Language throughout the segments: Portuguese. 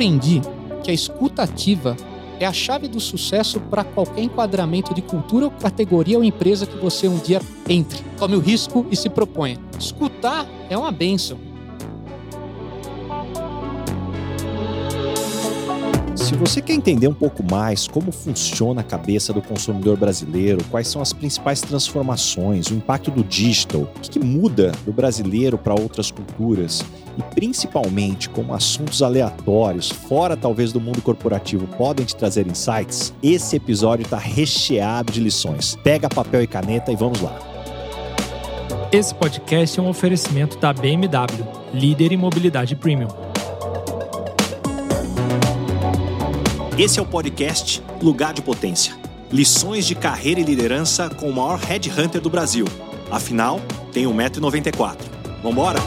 aprendi que a escuta ativa é a chave do sucesso para qualquer enquadramento de cultura ou categoria ou empresa que você um dia entre. Tome o risco e se proponha. Escutar é uma benção. Se você quer entender um pouco mais como funciona a cabeça do consumidor brasileiro, quais são as principais transformações, o impacto do digital, o que, que muda do brasileiro para outras culturas e principalmente como assuntos aleatórios, fora talvez do mundo corporativo, podem te trazer insights, esse episódio está recheado de lições. Pega papel e caneta e vamos lá. Esse podcast é um oferecimento da BMW, líder em mobilidade premium. Esse é o podcast Lugar de Potência. Lições de carreira e liderança com o maior headhunter do Brasil. Afinal, tem 1,94m. Vambora?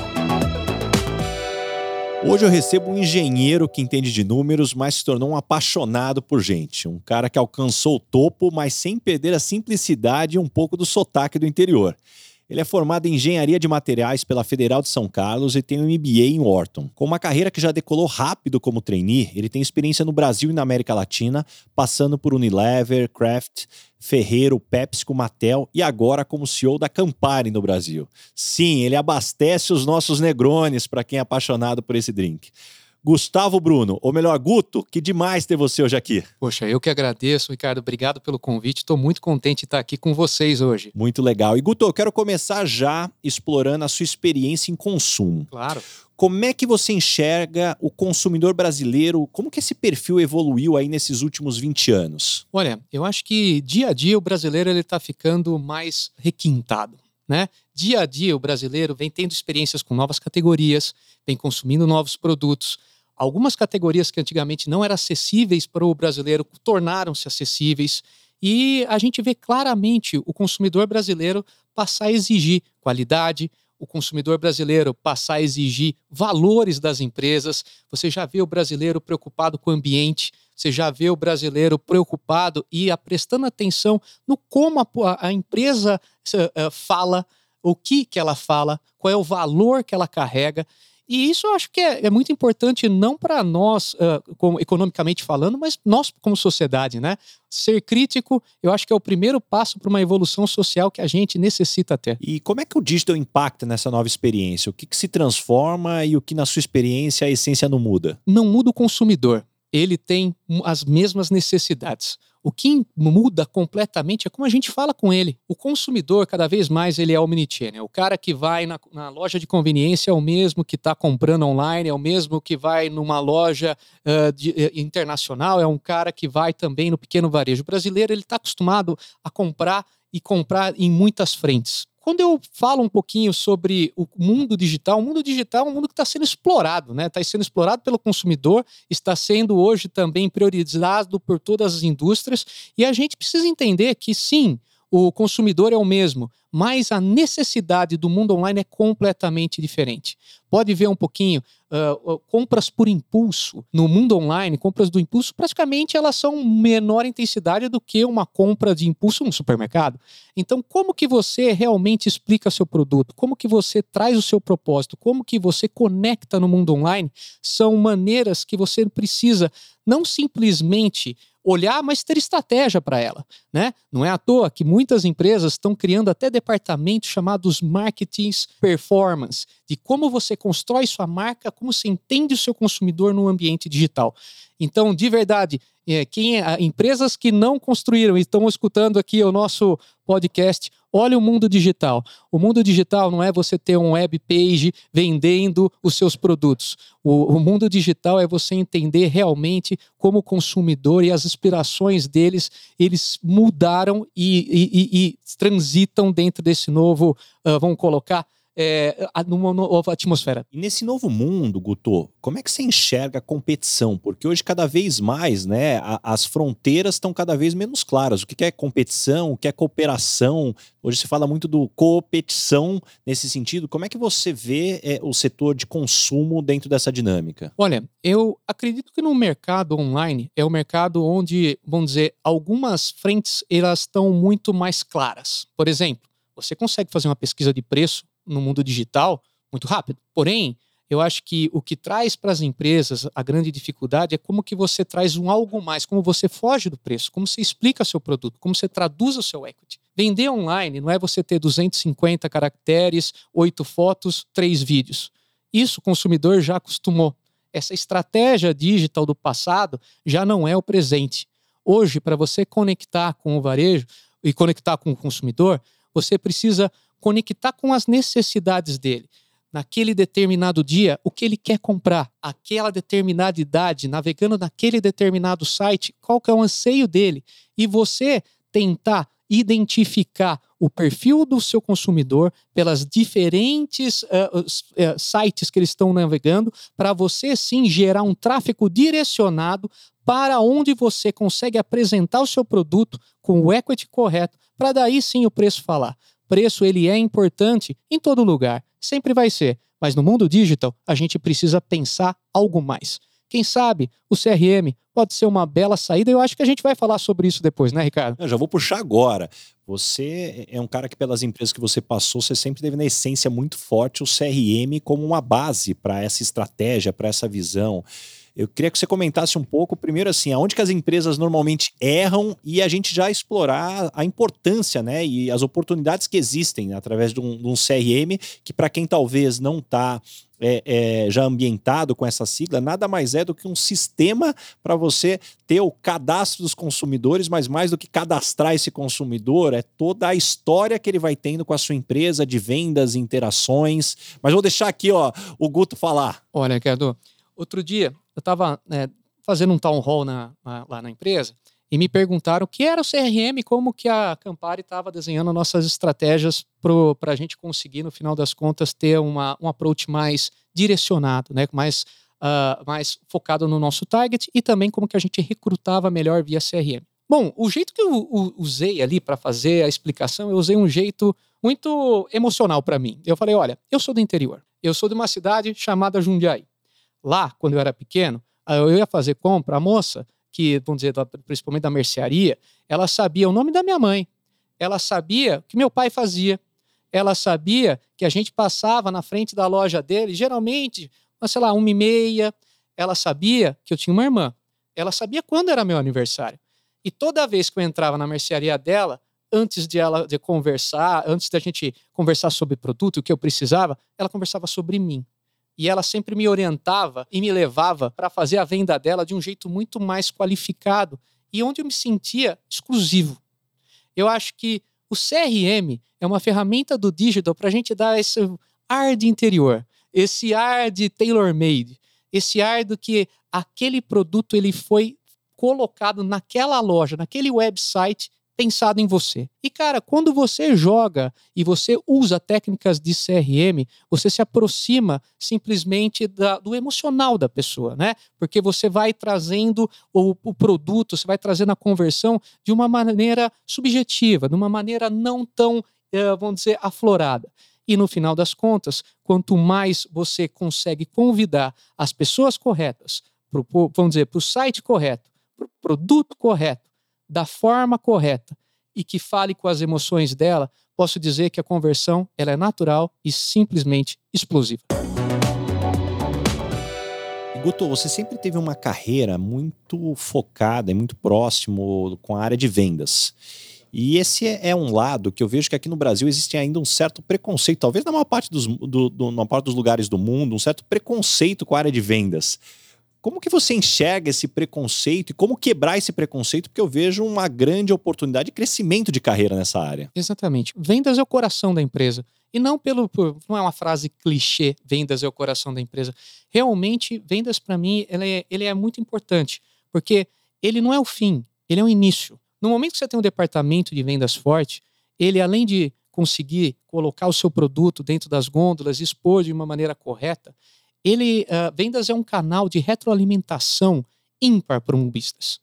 Hoje eu recebo um engenheiro que entende de números, mas se tornou um apaixonado por gente. Um cara que alcançou o topo, mas sem perder a simplicidade e um pouco do sotaque do interior. Ele é formado em engenharia de materiais pela Federal de São Carlos e tem um MBA em Wharton. Com uma carreira que já decolou rápido como trainee, ele tem experiência no Brasil e na América Latina, passando por Unilever, Kraft, Ferreiro, PepsiCo, Mattel e agora como CEO da Campari no Brasil. Sim, ele abastece os nossos negrones para quem é apaixonado por esse drink. Gustavo Bruno, ou melhor, Guto, que demais ter você hoje aqui. Poxa, eu que agradeço, Ricardo. Obrigado pelo convite. Estou muito contente de estar aqui com vocês hoje. Muito legal. E Guto, eu quero começar já explorando a sua experiência em consumo. Claro. Como é que você enxerga o consumidor brasileiro? Como que esse perfil evoluiu aí nesses últimos 20 anos? Olha, eu acho que dia a dia o brasileiro ele está ficando mais requintado. Né? Dia a dia o brasileiro vem tendo experiências com novas categorias, vem consumindo novos produtos, Algumas categorias que antigamente não eram acessíveis para o brasileiro tornaram-se acessíveis e a gente vê claramente o consumidor brasileiro passar a exigir qualidade, o consumidor brasileiro passar a exigir valores das empresas. Você já vê o brasileiro preocupado com o ambiente, você já vê o brasileiro preocupado e prestando atenção no como a, a empresa uh, fala, o que, que ela fala, qual é o valor que ela carrega. E isso eu acho que é, é muito importante, não para nós, uh, como, economicamente falando, mas nós como sociedade, né? Ser crítico, eu acho que é o primeiro passo para uma evolução social que a gente necessita ter. E como é que o digital impacta nessa nova experiência? O que, que se transforma e o que, na sua experiência, a essência não muda? Não muda o consumidor. Ele tem as mesmas necessidades. O que muda completamente é como a gente fala com ele. O consumidor, cada vez mais, ele é omnichannel. O cara que vai na, na loja de conveniência é o mesmo que está comprando online, é o mesmo que vai numa loja uh, de, uh, internacional, é um cara que vai também no pequeno varejo. Brasileiro ele está acostumado a comprar e comprar em muitas frentes. Quando eu falo um pouquinho sobre o mundo digital, o mundo digital é um mundo que está sendo explorado, né? Está sendo explorado pelo consumidor, está sendo hoje também priorizado por todas as indústrias, e a gente precisa entender que sim, o consumidor é o mesmo, mas a necessidade do mundo online é completamente diferente. Pode ver um pouquinho, uh, compras por impulso no mundo online, compras do impulso, praticamente elas são menor intensidade do que uma compra de impulso no supermercado. Então, como que você realmente explica seu produto? Como que você traz o seu propósito? Como que você conecta no mundo online? São maneiras que você precisa não simplesmente olhar, mas ter estratégia para ela. Né? Não é à toa que muitas empresas estão criando até departamentos chamados marketings performance, de como você constrói sua marca, como você entende o seu consumidor no ambiente digital. Então, de verdade, é, quem é, empresas que não construíram e estão escutando aqui o nosso podcast, olha o mundo digital. O mundo digital não é você ter um web page vendendo os seus produtos. O, o mundo digital é você entender realmente como o consumidor e as aspirações deles, eles mudaram e, e, e, e transitam dentro desse novo, uh, vamos colocar, é, numa nova atmosfera. E nesse novo mundo, Guto, como é que você enxerga a competição? Porque hoje, cada vez mais, né, a, as fronteiras estão cada vez menos claras. O que é competição, o que é cooperação? Hoje se fala muito do competição nesse sentido. Como é que você vê é, o setor de consumo dentro dessa dinâmica? Olha, eu acredito que no mercado online é o mercado onde, vamos dizer, algumas frentes elas estão muito mais claras. Por exemplo, você consegue fazer uma pesquisa de preço no mundo digital muito rápido. Porém, Eu acho que o que traz para as empresas a grande dificuldade é como que você traz um algo mais, como você foge do preço, como você explica seu produto, como você traduz o seu equity. Vender online não é você ter 250 caracteres, oito fotos, três vídeos. Isso o consumidor já acostumou. Essa estratégia digital do passado já não é o presente. Hoje, para você conectar com o varejo e conectar com o consumidor, você precisa conectar com as necessidades dele. Naquele determinado dia o que ele quer comprar, aquela determinada idade, navegando naquele determinado site, qual que é o anseio dele, e você tentar identificar o perfil do seu consumidor pelas diferentes uh, uh, sites que eles estão navegando, para você sim gerar um tráfego direcionado para onde você consegue apresentar o seu produto com o equity correto, para daí sim o preço falar. Preço ele é importante em todo lugar, sempre vai ser, mas no mundo digital a gente precisa pensar algo mais. Quem sabe o CRM pode ser uma bela saída. Eu acho que a gente vai falar sobre isso depois, né, Ricardo? Eu já vou puxar agora. Você é um cara que, pelas empresas que você passou, você sempre teve na essência muito forte o CRM como uma base para essa estratégia, para essa visão. Eu queria que você comentasse um pouco, primeiro assim, aonde que as empresas normalmente erram e a gente já explorar a importância, né, e as oportunidades que existem através de um, de um CRM, que para quem talvez não está é, é, já ambientado com essa sigla, nada mais é do que um sistema para você ter o cadastro dos consumidores, mas mais do que cadastrar esse consumidor, é toda a história que ele vai tendo com a sua empresa de vendas, interações. Mas vou deixar aqui ó, o Guto falar. Olha, Ricardo, outro dia eu estava né, fazendo um town hall na, na, lá na empresa e me perguntaram o que era o CRM, como que a Campari estava desenhando nossas estratégias para a gente conseguir, no final das contas, ter uma, um approach mais direcionado, né, mais, uh, mais focado no nosso target e também como que a gente recrutava melhor via CRM. Bom, o jeito que eu usei ali para fazer a explicação, eu usei um jeito muito emocional para mim. Eu falei, olha, eu sou do interior, eu sou de uma cidade chamada Jundiaí. Lá, quando eu era pequeno, eu ia fazer compra, a moça, que, vamos dizer, principalmente da mercearia, ela sabia o nome da minha mãe, ela sabia o que meu pai fazia, ela sabia que a gente passava na frente da loja dele, geralmente, sei lá, uma e meia, ela sabia que eu tinha uma irmã, ela sabia quando era meu aniversário. E toda vez que eu entrava na mercearia dela, antes de ela de conversar, antes da gente conversar sobre produto, o que eu precisava, ela conversava sobre mim e ela sempre me orientava e me levava para fazer a venda dela de um jeito muito mais qualificado e onde eu me sentia exclusivo. Eu acho que o CRM é uma ferramenta do digital para a gente dar esse ar de interior, esse ar de tailor-made, esse ar do que aquele produto ele foi colocado naquela loja, naquele website pensado em você. E cara, quando você joga e você usa técnicas de CRM, você se aproxima simplesmente da, do emocional da pessoa, né? Porque você vai trazendo o, o, produto, você vai trazendo a conversão de uma maneira subjetiva, de uma maneira não tão, eh, vamos dizer, aflorada. E no final das contas, quanto mais você consegue convidar as pessoas corretas, pro, vamos dizer, para o site correto, para o produto correto, da forma correta e que fale com as emoções dela, posso dizer que a conversão ela é natural e simplesmente explosiva. Guto, você sempre teve uma carreira muito focada e muito próximo com a área de vendas. E esse é, um lado que eu vejo que aqui no Brasil existe ainda um certo preconceito, talvez na maior parte dos, do, do, na maior parte dos lugares do mundo, um certo preconceito com a área de vendas. Como que você enxerga esse preconceito e como quebrar esse preconceito? Porque eu vejo uma grande oportunidade de crescimento de carreira nessa área. Exatamente. Vendas é o coração da empresa. E não pelo. Não é uma frase clichê, vendas é o coração da empresa. Realmente, vendas, para mim, ele é, ele é muito importante. Porque ele não é o fim, ele é o início. No momento que você tem um departamento de vendas forte, ele, além de conseguir colocar o seu produto dentro das gôndolas, expor de uma maneira correta, ele uh, vendas é um canal de retroalimentação ímpar para um business.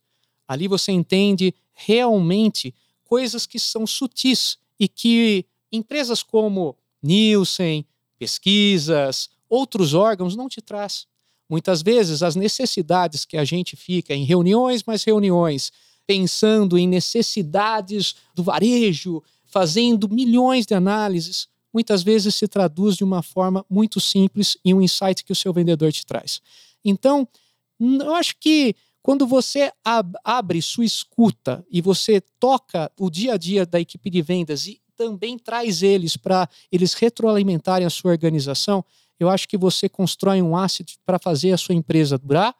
Ali você entende realmente coisas que são sutis e que empresas como Nielsen, pesquisas, outros órgãos não te traz. Muitas vezes as necessidades que a gente fica em reuniões mais reuniões, pensando em necessidades do varejo, fazendo milhões de análises, muitas vezes se traduz de uma forma muito simples em um insight que o seu vendedor te traz. Então, eu acho que quando você ab abre sua escuta e você toca o dia a dia da equipe de vendas e também traz eles para eles retroalimentarem a sua organização, eu acho que você constrói um asset para fazer a sua empresa durar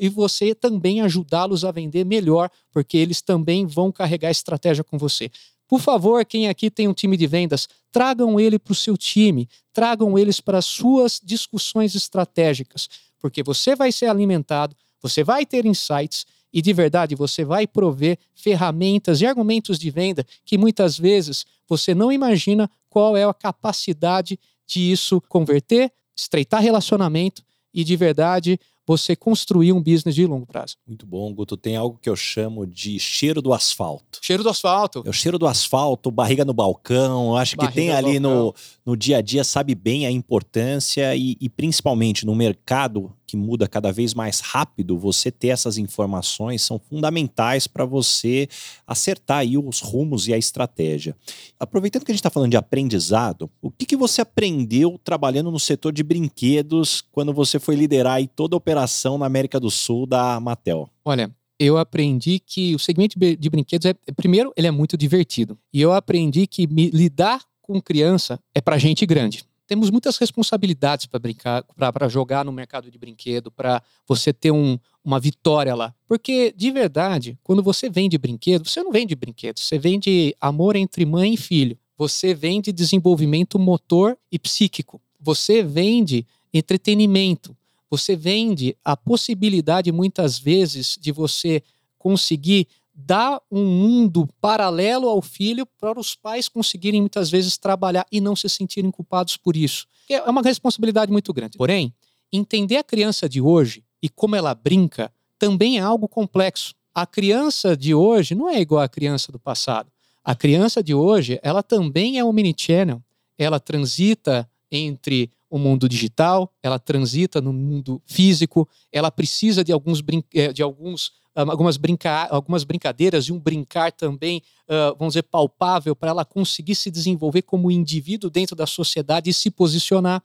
e você também ajudá-los a vender melhor, porque eles também vão carregar estratégia com você. Por favor, quem aqui tem um time de vendas, tragam ele para o seu time, tragam eles para as suas discussões estratégicas, porque você vai ser alimentado, você vai ter insights e de verdade você vai prover ferramentas e argumentos de venda que muitas vezes você não imagina qual é a capacidade de isso converter, estreitar relacionamento e de verdade você construir um business de longo prazo. Muito bom, Guto. Tem algo que eu chamo de cheiro do asfalto. Cheiro do asfalto. É o cheiro do asfalto, barriga no balcão. Eu acho barriga que tem ali no, no dia a dia, sabe bem a importância e, e principalmente no mercado que muda cada vez mais rápido, você ter essas informações são fundamentais para você acertar aí os rumos e a estratégia. Aproveitando que a gente está falando de aprendizado, o que, que você aprendeu trabalhando no setor de brinquedos quando você foi liderar aí toda a operação na América do Sul da Mattel? Olha, eu aprendi que o segmento de brinquedos é, primeiro, ele é muito divertido. E eu aprendi que me, lidar com criança é para gente grande temos muitas responsabilidades para brincar, para jogar no mercado de brinquedo, para você ter um, uma vitória lá. Porque, de verdade, quando você vende brinquedo, você não vende brinquedo, você vende amor entre mãe e filho. Você vende desenvolvimento motor e psíquico. Você vende entretenimento. Você vende a possibilidade, muitas vezes, de você conseguir dá um mundo paralelo ao filho para os pais conseguirem muitas vezes trabalhar e não se sentirem culpados por isso. É uma responsabilidade muito grande. Porém, entender a criança de hoje e como ela brinca também é algo complexo. A criança de hoje não é igual à criança do passado. A criança de hoje, ela também é um mini channel. Ela transita entre o mundo digital, ela transita no mundo físico, ela precisa de alguns, eh, de alguns algumas, brinca algumas brincadeiras e um brincar também, uh, vamos dizer, palpável para ela conseguir se desenvolver como indivíduo dentro da sociedade e se posicionar.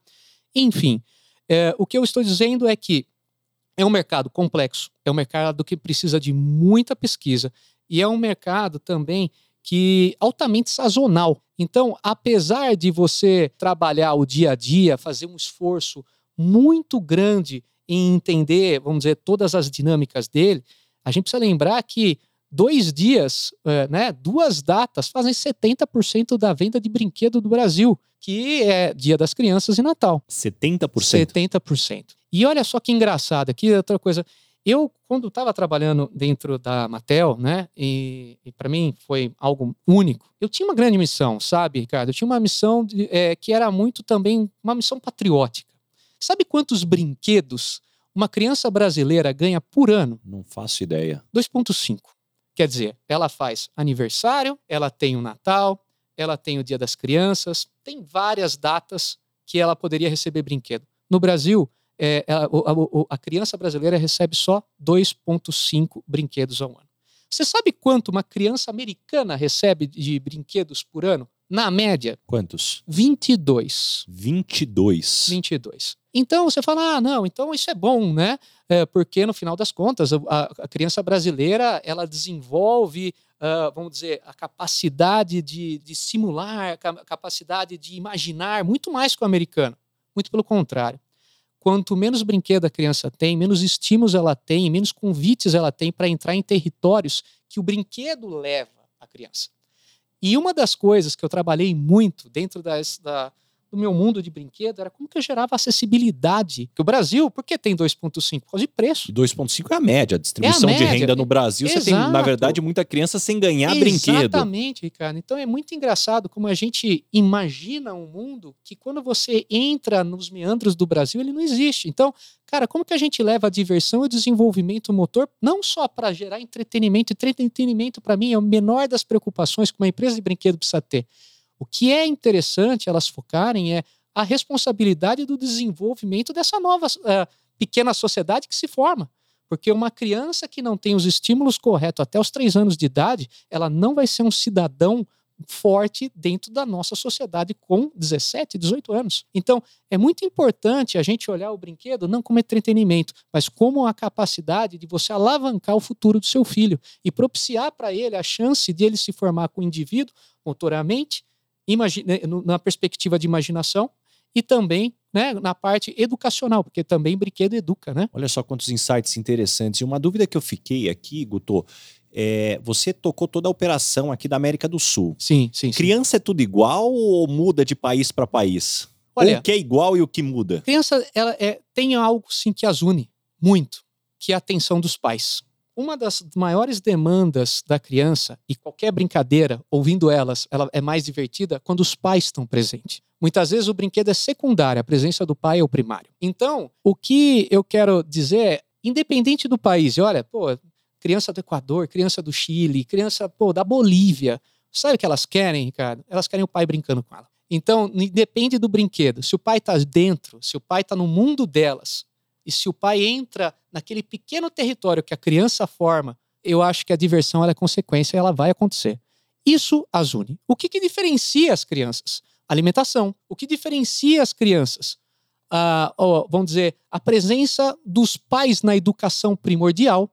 Enfim, é, o que eu estou dizendo é que é um mercado complexo, é um mercado que precisa de muita pesquisa e é um mercado também que altamente sazonal. Então, apesar de você trabalhar o dia a dia, fazer um esforço muito grande em entender, vamos dizer, todas as dinâmicas dele, a gente precisa lembrar que dois dias, é, né, duas datas fazem 70% da venda de brinquedo do Brasil, que é Dia das Crianças e Natal. 70%? 70%. E olha só que engraçado aqui, outra coisa. Eu, quando estava trabalhando dentro da Mattel, né, e, e para mim foi algo único, eu tinha uma grande missão, sabe, Ricardo? Eu tinha uma missão de, é, que era muito também uma missão patriótica. Sabe quantos brinquedos uma criança brasileira ganha por ano? Não faço ideia. 2,5. Quer dizer, ela faz aniversário, ela tem o Natal, ela tem o Dia das Crianças, tem várias datas que ela poderia receber brinquedo. No Brasil, é, a, a, a criança brasileira recebe só 2,5 brinquedos ao ano. Você sabe quanto uma criança americana recebe de brinquedos por ano? Na média. Quantos? 22. 22. 22. Então você fala, ah, não, então isso é bom, né? É, porque no final das contas, a, a criança brasileira ela desenvolve, uh, vamos dizer, a capacidade de, de simular, a capacidade de imaginar muito mais que o americano. Muito pelo contrário. Quanto menos brinquedo a criança tem, menos estímulos ela tem, menos convites ela tem para entrar em territórios que o brinquedo leva a criança. E uma das coisas que eu trabalhei muito dentro das, da, do meu mundo de brinquedo era como que eu gerava acessibilidade. Que o Brasil, por que tem 2,5? Por causa de preço. 2,5 é a média. A distribuição é a média. de renda no Brasil, Exato. você tem, na verdade, muita criança sem ganhar Exatamente, brinquedo. Exatamente, Ricardo. Então é muito engraçado como a gente imagina um mundo que quando você entra nos meandros do Brasil, ele não existe. Então, cara, como que a gente leva a diversão e o desenvolvimento motor não só para gerar entretenimento? Entretenimento, para mim, é o menor das preocupações que uma empresa de brinquedo precisa ter o que é interessante elas focarem é a responsabilidade do desenvolvimento dessa nova uh, pequena sociedade que se forma. Porque uma criança que não tem os estímulos corretos até os três anos de idade, ela não vai ser um cidadão forte dentro da nossa sociedade com 17, 18 anos. Então, é muito importante a gente olhar o brinquedo não como entretenimento, mas como a capacidade de você alavancar o futuro do seu filho e propiciar para ele a chance de ele se formar com o indivíduo motoramente, na perspectiva de imaginação e também né, na parte educacional, porque também brinquedo educa, né? Olha só quantos insights interessantes. E uma dúvida que eu fiquei aqui, Guto, é, você tocou toda a operação aqui da América do Sul. Sim, sim. Criança sim. é tudo igual ou muda de país para país? Olha, o que é igual e o que muda? Criança ela é, tem algo sim que as une muito, que é a atenção dos pais. Uma das maiores demandas da criança, e qualquer brincadeira, ouvindo elas, ela é mais divertida quando os pais estão presentes. Muitas vezes o brinquedo é secundário, a presença do pai é o primário. Então, o que eu quero dizer é, independente do país, olha, pô, criança do Equador, criança do Chile, criança pô, da Bolívia. Sabe o que elas querem, Ricardo? Elas querem o pai brincando com ela. Então, depende do brinquedo. Se o pai está dentro, se o pai está no mundo delas, e se o pai entra naquele pequeno território que a criança forma, eu acho que a diversão é consequência e ela vai acontecer. Isso as une. O que, que diferencia as crianças? Alimentação. O que diferencia as crianças? Ah, vamos dizer, a presença dos pais na educação primordial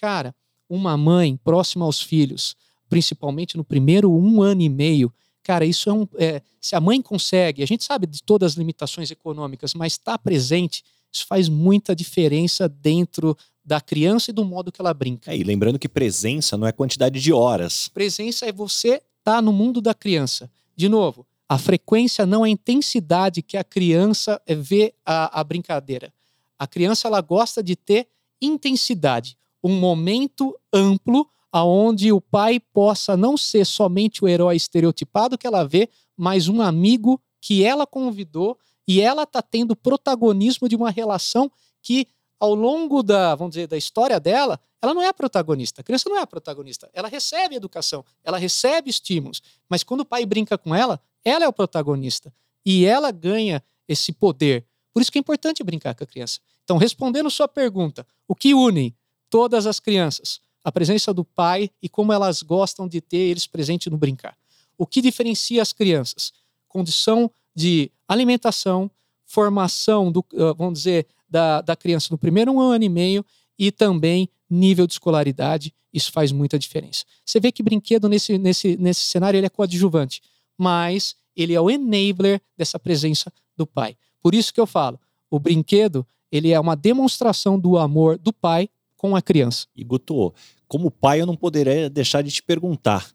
Cara, uma mãe próxima aos filhos, principalmente no primeiro um ano e meio, cara, isso é um. É, se a mãe consegue, a gente sabe de todas as limitações econômicas, mas está presente, isso faz muita diferença dentro da criança e do modo que ela brinca. É, e lembrando que presença não é quantidade de horas. Presença é você estar tá no mundo da criança. De novo, a frequência não é a intensidade que a criança vê a, a brincadeira. A criança ela gosta de ter intensidade um momento amplo aonde o pai possa não ser somente o herói estereotipado que ela vê, mas um amigo que ela convidou e ela está tendo protagonismo de uma relação que ao longo da, vamos dizer, da história dela, ela não é a protagonista. A criança não é a protagonista. Ela recebe educação, ela recebe estímulos, mas quando o pai brinca com ela, ela é o protagonista e ela ganha esse poder. Por isso que é importante brincar com a criança. Então, respondendo sua pergunta, o que une todas as crianças, a presença do pai e como elas gostam de ter eles presentes no brincar. O que diferencia as crianças? Condição de alimentação, formação, do, ah, vamos dizer, da, da criança no primeiro um ano e meio e também nível de escolaridade, isso faz muita diferença. Você vê que brinquedo nesse, nesse, nesse cenário ele é coadjuvante, mas ele é o enabler dessa presença do pai. Por isso que eu falo, o brinquedo ele é uma demonstração do amor do pai com a criança. E Guto, como pai, eu não poderia deixar de te perguntar: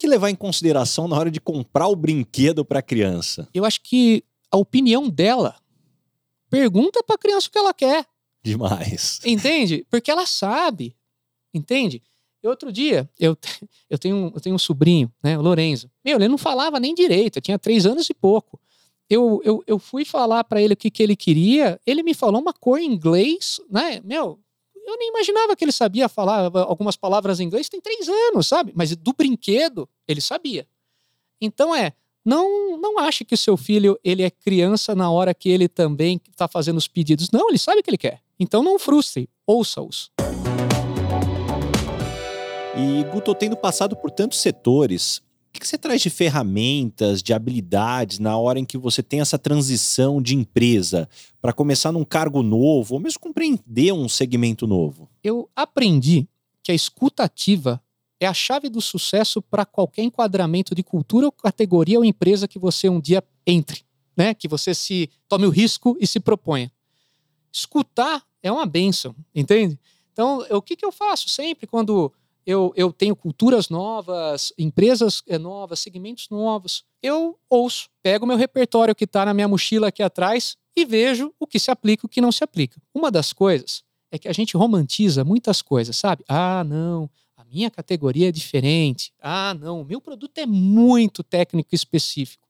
que levar em consideração na hora de comprar o brinquedo para a criança? Eu acho que a opinião dela. Pergunta para a criança o que ela quer. Demais. Entende? Porque ela sabe. Entende? E outro dia, eu, eu, tenho, eu tenho um sobrinho, né, o Lorenzo. Meu, ele não falava nem direito, eu tinha três anos e pouco. Eu, eu, eu fui falar para ele o que, que ele queria, ele me falou uma cor em inglês, né? Meu, eu nem imaginava que ele sabia falar algumas palavras em inglês, tem três anos, sabe? Mas do brinquedo, ele sabia. Então é, não não ache que o seu filho ele é criança na hora que ele também está fazendo os pedidos. Não, ele sabe o que ele quer. Então não frustre, ouça-os. E Guto, tendo passado por tantos setores, o que você traz de ferramentas, de habilidades na hora em que você tem essa transição de empresa para começar num cargo novo, ou mesmo compreender um segmento novo? Eu aprendi que a escuta ativa é a chave do sucesso para qualquer enquadramento de cultura ou categoria ou empresa que você um dia entre, né? Que você se tome o risco e se proponha. Escutar é uma benção, entende? Então, o que, que eu faço sempre quando eu, eu tenho culturas novas, empresas eh, novas, segmentos novos. Eu ouço, pego meu repertório que está na minha mochila aqui atrás e vejo o que se aplica e o que não se aplica. Uma das coisas é que a gente romantiza muitas coisas, sabe? Ah, não, a minha categoria é diferente. Ah, não, o meu produto é muito técnico específico.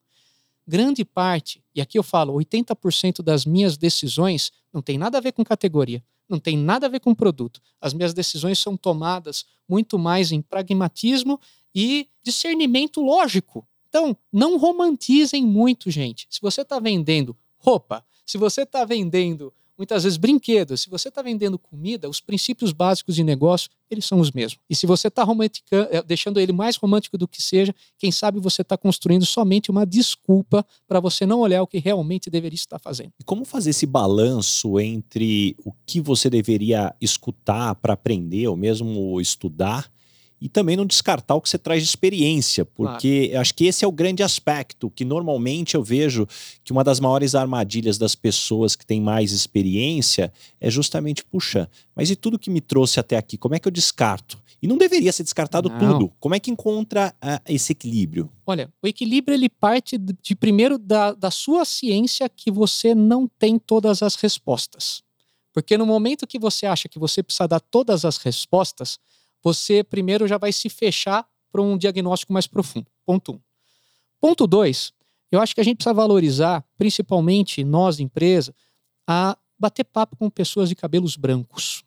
Grande parte, e aqui eu falo, 80% das minhas decisões não tem nada a ver com categoria não tem nada a ver com o produto. As minhas decisões são tomadas muito mais em pragmatismo e discernimento lógico. Então, não romantizem muito, gente. Se você está vendendo roupa, se você está vendendo muitas vezes brinquedos. Se você está vendendo comida, os princípios básicos de negócio, eles são os mesmos. E se você está eh, deixando ele mais romântico do que seja, quem sabe você está construindo somente uma desculpa para você não olhar o que realmente deveria estar fazendo. E como fazer esse balanço entre o que você deveria escutar para aprender ou mesmo estudar e também não descartar o que você traz de experiência, porque claro. acho que esse é o grande aspecto que normalmente eu vejo que uma das maiores armadilhas das pessoas que têm mais experiência é justamente, puxa, mas e tudo que me trouxe até aqui, como é que eu descarto? E não deveria ser descartado não. tudo. Como é que encontra uh, esse equilíbrio? Olha, o equilíbrio ele parte de, de primeiro da, da sua ciência que você não tem todas as respostas. Porque no momento que você acha que você precisa dar todas as respostas, você primeiro já vai se fechar para um diagnóstico mais profundo. Ponto um. Ponto dois, eu acho que a gente precisa valorizar, principalmente nós, empresa, a bater papo com pessoas de cabelos brancos.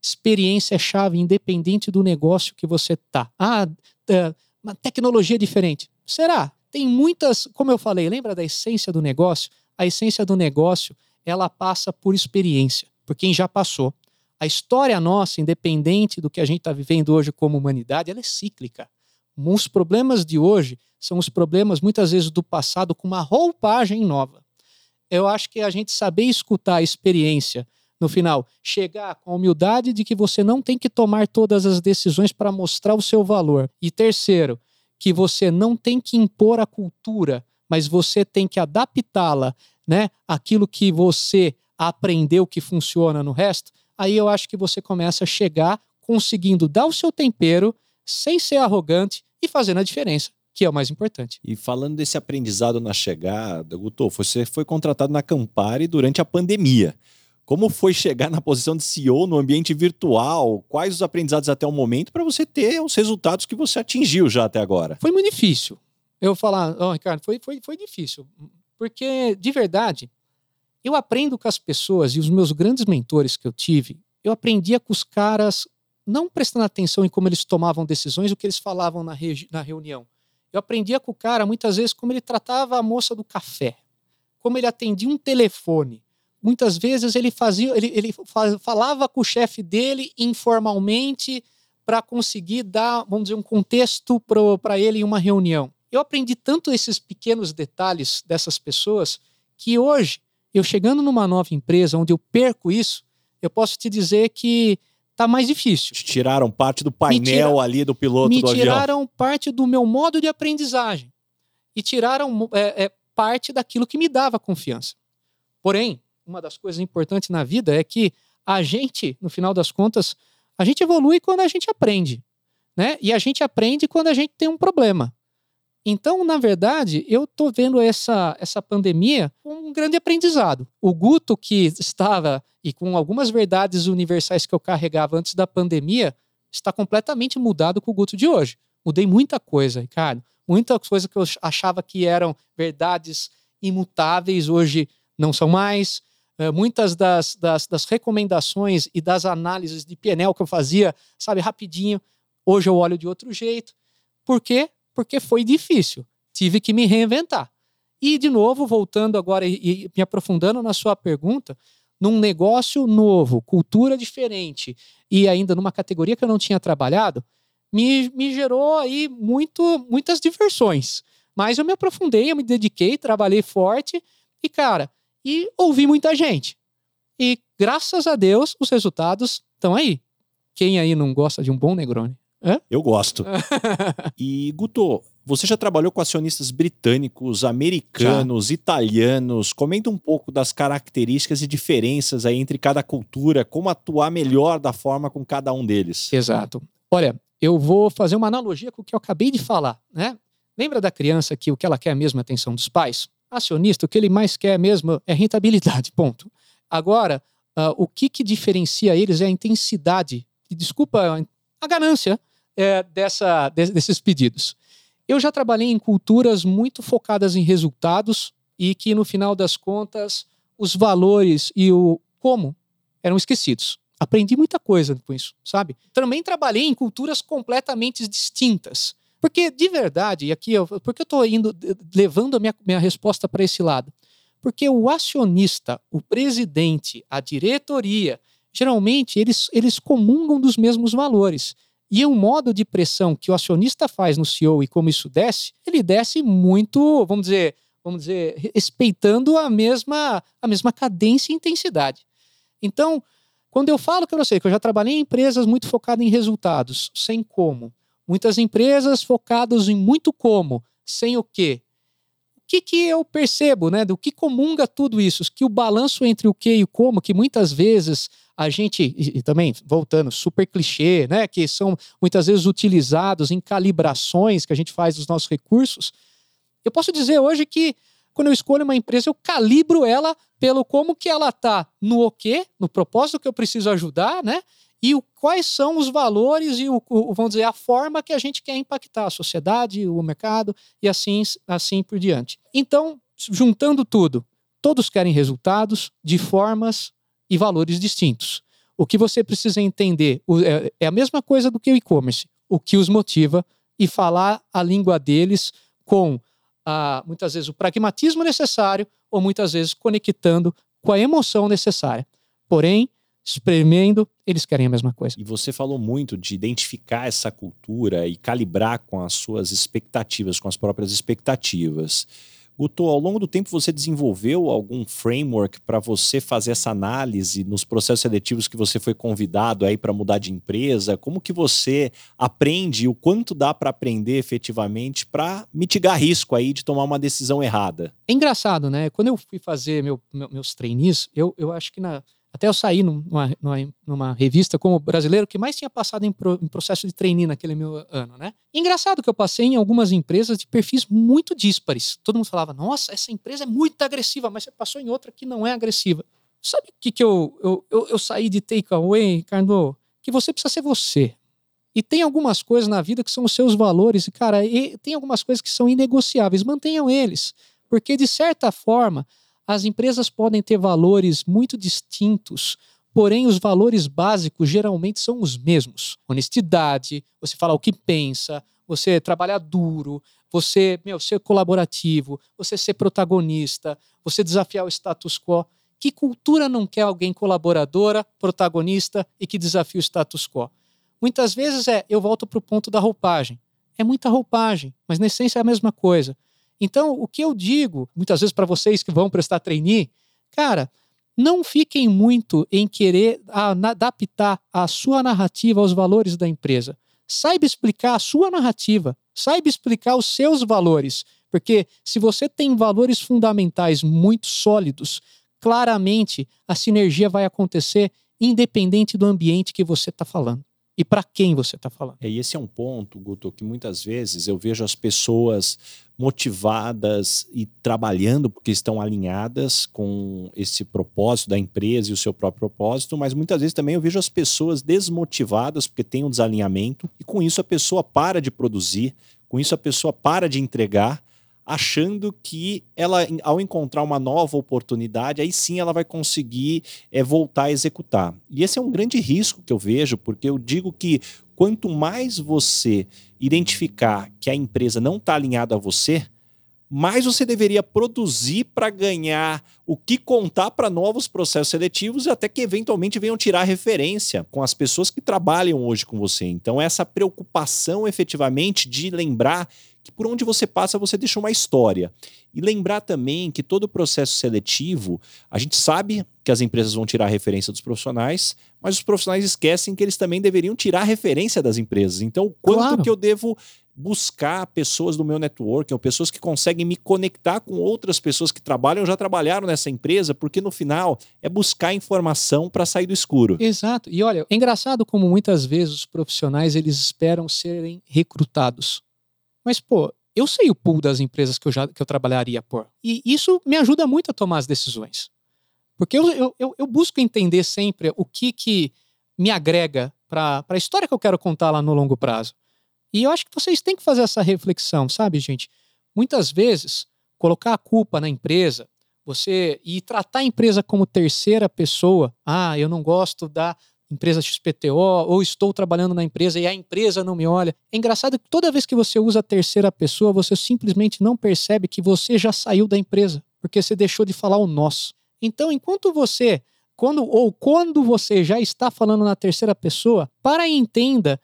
Experiência é chave, independente do negócio que você tá. Ah, é, uma tecnologia diferente. Será? Tem muitas, como eu falei, lembra da essência do negócio? A essência do negócio, ela passa por experiência, por quem já passou. A história nossa, independente do que a gente está vivendo hoje como humanidade, ela é cíclica. Os problemas de hoje são os problemas, muitas vezes, do passado com uma roupagem nova. Eu acho que a gente saber escutar a experiência no final, chegar com a humildade de que você não tem que tomar todas as decisões para mostrar o seu valor. E terceiro, que você não tem que impor a cultura, mas você tem que adaptá-la, né? Aquilo que você aprendeu que funciona no resto, aí eu acho que você começa a chegar conseguindo dar o seu tempero sem ser arrogante e fazendo a diferença, que é o mais importante. E falando desse aprendizado na chegada, Guto, você foi contratado na Campari durante a pandemia. Como foi chegar na posição de CEO no ambiente virtual? Quais os aprendizados até o momento para você ter os resultados que você atingiu já até agora? Foi muito difícil. Eu falar, oh, Ricardo, foi, foi, foi difícil. Porque, de verdade, eu aprendo com as pessoas e os meus grandes mentores que eu tive, eu aprendia com os caras não prestando atenção em como eles tomavam decisões, o que eles falavam na, na reunião. Eu aprendia com o cara, muitas vezes, como ele tratava a moça do café, como ele atendia um telefone. Muitas vezes ele fazia, ele, ele falava com o chefe dele informalmente para conseguir dar, vamos dizer, um contexto para ele em uma reunião. Eu aprendi tanto esses pequenos detalhes dessas pessoas que hoje eu chegando numa nova empresa onde eu perco isso, eu posso te dizer que tá mais difícil. Te tiraram parte do painel tira... ali do piloto me do avião. Me tiraram parte do meu modo de aprendizagem e tiraram é, é, parte daquilo que me dava confiança. Porém, uma das coisas importantes na vida é que a gente, no final das contas, a gente evolui quando a gente aprende, né? E a gente aprende quando a gente tem um problema. Então, na verdade, eu estou vendo essa, essa pandemia como um grande aprendizado. O Guto, que estava e com algumas verdades universais que eu carregava antes da pandemia, está completamente mudado com o Guto de hoje. Mudei muita coisa, Ricardo. Muita coisa que eu achava que eram verdades imutáveis, hoje não são mais. É, muitas das, das, das recomendações e das análises de PNL que eu fazia, sabe, rapidinho, hoje eu olho de outro jeito. Por quê? Porque foi difícil. Tive que me reinventar. E, de novo, voltando agora e, me aprofundando na sua pergunta, num negócio novo, cultura diferente e ainda numa categoria que eu não tinha trabalhado, me, me gerou aí muito, muitas diversões. Mas eu me aprofundei, eu me dediquei, trabalhei forte e, cara, e ouvi muita gente. E graças a Deus, os resultados estão aí. Quem aí não gosta de um bom Negroni? Hã? Eu gosto. e, Guto, você já trabalhou com acionistas britânicos, americanos, já. italianos. Comenta um pouco das características e diferenças aí entre cada cultura, como atuar melhor da forma com cada um deles. Exato. Olha, eu vou fazer uma analogia com o que eu acabei de falar, né? Lembra da criança que o que ela quer mesmo é a atenção dos pais? Acionista, o que ele mais quer mesmo é rentabilidade, ponto. Agora, uh, o que, que diferencia eles é a intensidade, desculpa, a ganância é, dessa, desses pedidos. Eu já trabalhei em culturas muito focadas em resultados e que, no final das contas, os valores e o como eram esquecidos. Aprendi muita coisa com isso, sabe? Também trabalhei em culturas completamente distintas. Porque, de verdade, e aqui, eu, porque eu estou indo, levando a minha, minha resposta para esse lado? Porque o acionista, o presidente, a diretoria, geralmente eles, eles comungam dos mesmos valores. E o modo de pressão que o acionista faz no CEO e como isso desce, ele desce muito, vamos dizer, vamos dizer, respeitando a mesma, a mesma cadência e intensidade. Então, quando eu falo que eu sei que eu já trabalhei em empresas muito focadas em resultados, sem como. Muitas empresas focadas em muito como, sem o quê. O que, que eu percebo, né? Do que comunga tudo isso? Que o balanço entre o que e o como, que muitas vezes a gente, e também voltando, super clichê, né? Que são muitas vezes utilizados em calibrações que a gente faz dos nossos recursos. Eu posso dizer hoje que quando eu escolho uma empresa, eu calibro ela pelo como que ela está no o quê, no propósito que eu preciso ajudar, né? E o, quais são os valores e, o, o, vamos dizer, a forma que a gente quer impactar a sociedade, o mercado e assim, assim por diante. Então, juntando tudo, todos querem resultados de formas e valores distintos. O que você precisa entender é, é a mesma coisa do que o e-commerce, o que os motiva e falar a língua deles com a, muitas vezes o pragmatismo necessário ou muitas vezes conectando com a emoção necessária. Porém, espremendo, eles querem a mesma coisa. E você falou muito de identificar essa cultura e calibrar com as suas expectativas, com as próprias expectativas. Guto, ao longo do tempo você desenvolveu algum framework para você fazer essa análise nos processos seletivos que você foi convidado aí para mudar de empresa? Como que você aprende, o quanto dá para aprender efetivamente para mitigar risco aí de tomar uma decisão errada? É engraçado, né? Quando eu fui fazer meu, meu, meus trainees, eu, eu acho que na, até eu saí numa, numa, numa, revista como brasileiro que mais tinha passado em, pro, em, processo de trainee naquele meu ano, né? engraçado que eu passei em algumas empresas de perfis muito díspares. Todo mundo falava, nossa, essa empresa é muito agressiva, mas você passou em outra que não é agressiva. Sabe o que, que eu, eu, eu, eu saí de takeaway, Ricardo? Que você precisa ser você. E tem algumas coisas na vida que são os seus valores, e, cara, e tem algumas coisas que são inegociáveis. Mantenham eles. Porque, de certa forma, as empresas podem ter valores muito distintos, porém os valores básicos geralmente são os mesmos. Honestidade, você falar o que pensa, você trabalhar duro, você meu, ser colaborativo, você ser protagonista, você desafiar o status quo. Que cultura não quer alguém colaboradora, protagonista e que desafie o status quo? Muitas vezes é, eu volto para o ponto da roupagem. É muita roupagem, mas na essência é a mesma coisa. Então, o que eu digo, muitas vezes para vocês que vão prestar trainee, cara, não fiquem muito em querer adaptar a sua narrativa aos valores da empresa. Saiba explicar a sua narrativa, saiba explicar os seus valores, porque se você tem valores fundamentais muito sólidos, claramente a sinergia vai acontecer independente do ambiente que você está falando e para quem você está falando. É, esse é um ponto, Guto, que muitas vezes eu vejo as pessoas motivadas e trabalhando porque estão alinhadas com esse propósito da empresa e o seu próprio propósito, mas muitas vezes também eu vejo as pessoas desmotivadas porque tem um desalinhamento e com isso a pessoa para de produzir, com isso a pessoa para de entregar achando que ela, ao encontrar uma nova oportunidade, aí sim ela vai conseguir é, voltar a executar. E esse é um grande risco que eu vejo, porque eu digo que quanto mais você identificar que a empresa não está alinhada a você, mais você deveria produzir para ganhar o que contar para novos processos seletivos e até que eventualmente venham tirar referência com as pessoas que trabalham hoje com você. Então, essa preocupação efetivamente de lembrar que por onde você passa você deixa uma história. E lembrar também que todo o processo seletivo, a gente sabe que as empresas vão tirar referência dos profissionais, mas os profissionais esquecem que eles também deveriam tirar referência das empresas. Então, quanto claro. que eu devo buscar pessoas do meu network, ou pessoas que conseguem me conectar com outras pessoas que trabalham, já trabalharam nessa empresa, porque no final é buscar informação para sair do escuro. Exato. E olha, é engraçado como muitas vezes os profissionais eles esperam serem recrutados. Mas, pô, eu sei o pool das empresas que eu, já, que eu trabalharia por. E isso me ajuda muito a tomar as decisões. Porque eu, eu, eu busco entender sempre o que, que me agrega para a história que eu quero contar lá no longo prazo. E eu acho que vocês têm que fazer essa reflexão, sabe, gente? Muitas vezes, colocar a culpa na empresa, você e tratar a empresa como terceira pessoa, ah, eu não gosto da empresa XPTO, ou estou trabalhando na empresa e a empresa não me olha. É engraçado que toda vez que você usa a terceira pessoa, você simplesmente não percebe que você já saiu da empresa. porque você deixou de falar o nosso. Então, enquanto você, quando ou quando você já está falando na terceira pessoa, para e entenda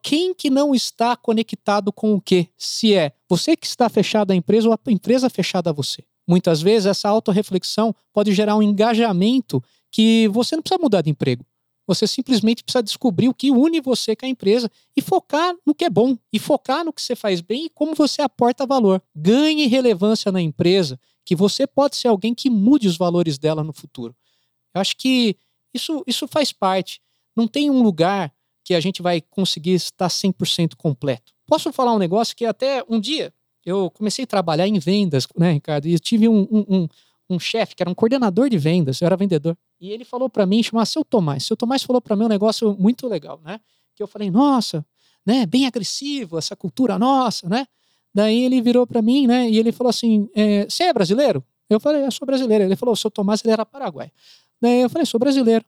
quem que não está conectado com o quê? Se é você que está fechado à empresa ou a empresa fechada a você. Muitas vezes essa autorreflexão pode gerar um engajamento que você não precisa mudar de emprego. Você simplesmente precisa descobrir o que une você com a empresa e focar no que é bom, e focar no que você faz bem e como você aporta valor. Ganhe relevância na empresa, que você pode ser alguém que mude os valores dela no futuro. Eu acho que isso, isso faz parte. Não tem um lugar que a gente vai conseguir estar 100% completo. Posso falar um negócio que até um dia eu comecei a trabalhar em vendas, né, Ricardo? E tive um, um, um, um chefe que era um coordenador de vendas, eu era vendedor. E ele falou para mim, chamava Seu Tomás. Seu Tomás falou para mim um negócio muito legal, né? Que eu falei, nossa, né, bem agressivo, essa cultura nossa, né? Daí ele virou para mim, né, e ele falou assim, é, você é brasileiro? Eu falei, eu sou brasileiro. Ele falou, seu Tomás ele era paraguai. Daí eu falei, sou brasileiro.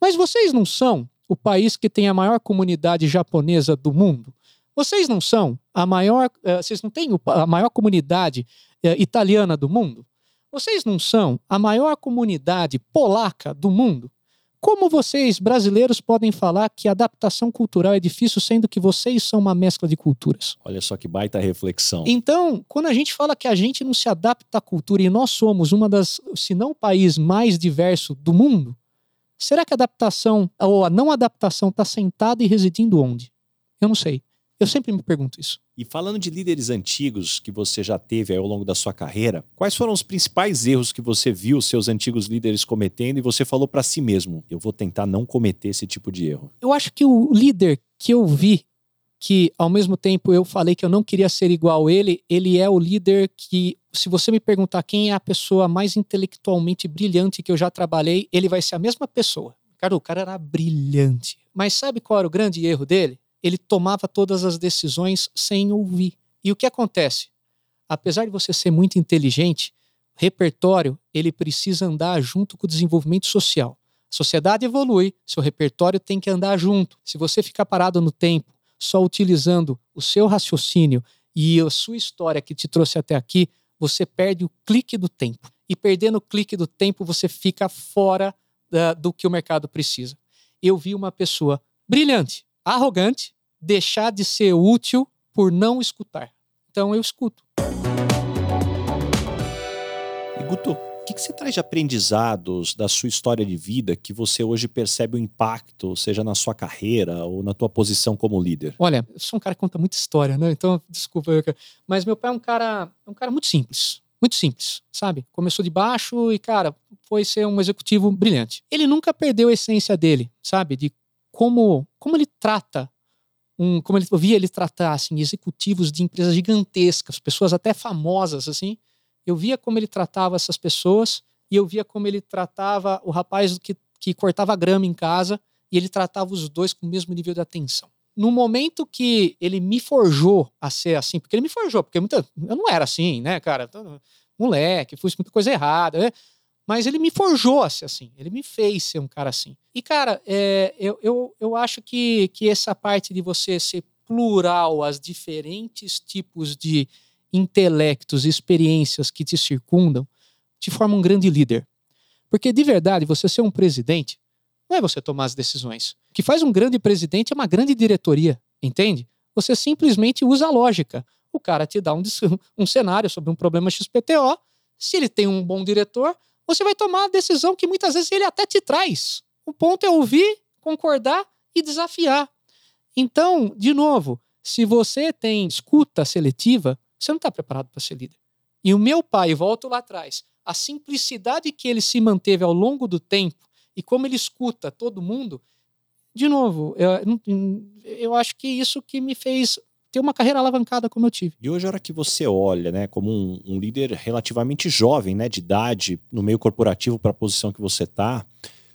Mas vocês não são o país que tem a maior comunidade japonesa do mundo? Vocês não são a maior, uh, vocês não têm a maior comunidade uh, italiana do mundo? Vocês não são a maior comunidade polaca do mundo? Como vocês, brasileiros, podem falar que adaptação cultural é difícil, sendo que vocês são uma mescla de culturas? Olha só que baita reflexão. Então, quando a gente fala que a gente não se adapta à cultura e nós somos uma das, se não o país mais diverso do mundo, será que a adaptação ou a não adaptação está sentada e residindo onde? Eu não sei. Eu sempre me pergunto isso. E falando de líderes antigos que você já teve ao longo da sua carreira, quais foram os principais erros que você viu seus antigos líderes cometendo e você falou para si mesmo: eu vou tentar não cometer esse tipo de erro? Eu acho que o líder que eu vi que ao mesmo tempo eu falei que eu não queria ser igual ele, ele é o líder que, se você me perguntar quem é a pessoa mais intelectualmente brilhante que eu já trabalhei, ele vai ser a mesma pessoa. Cara, o cara era brilhante. Mas sabe qual era o grande erro dele? Ele tomava todas as decisões sem ouvir. E o que acontece? Apesar de você ser muito inteligente, repertório ele precisa andar junto com o desenvolvimento social. A sociedade evolui, seu repertório tem que andar junto. Se você ficar parado no tempo, só utilizando o seu raciocínio e a sua história que te trouxe até aqui, você perde o clique do tempo. E perdendo o clique do tempo, você fica fora da, do que o mercado precisa. Eu vi uma pessoa brilhante, arrogante, deixar de ser útil por não escutar. Então eu escuto. E Guto, o que, que você traz de aprendizados da sua história de vida que você hoje percebe o impacto, seja na sua carreira ou na tua posição como líder? Olha, eu sou um cara que conta muita história, né? Então, desculpa, mas meu pai é um cara, é um cara muito simples muito simples, sabe? Começou de baixo e, cara, foi ser um executivo brilhante. Ele nunca perdeu a essência dele, sabe? De como, como ele trata um, como ele eu via ele tratar assim, executivos de empresas gigantescas, pessoas até famosas assim. Eu via como ele tratava essas pessoas e eu via como ele tratava o rapaz que, que cortava grama em casa e ele tratava os dois com o mesmo nível de atenção. No momento que ele me forjou a ser assim, porque ele me forjou, porque muita, eu não era assim, né, cara? Moleque, fiz muita coisa errada. Né? Mas ele me forjou a ser assim, ele me fez ser um cara assim. E, cara, é, eu, eu, eu acho que, que essa parte de você ser plural aos diferentes tipos de intelectos e experiências que te circundam te forma um grande líder. Porque, de verdade, você ser um presidente não é você tomar as decisões. O que faz um grande presidente é uma grande diretoria, entende? Você simplesmente usa a lógica. O cara te dá um, um cenário sobre um problema XPTO. Se ele tem um bom diretor, você vai tomar a decisão que muitas vezes ele até te traz. O ponto é ouvir, concordar e desafiar. Então, de novo, se você tem escuta seletiva, você não está preparado para ser líder. E o meu pai, volto lá atrás, a simplicidade que ele se manteve ao longo do tempo e como ele escuta todo mundo, de novo, eu, eu acho que isso que me fez ter uma carreira alavancada como eu tive. E hoje, a hora que você olha, né, como um, um líder relativamente jovem, né, de idade, no meio corporativo para a posição que você está,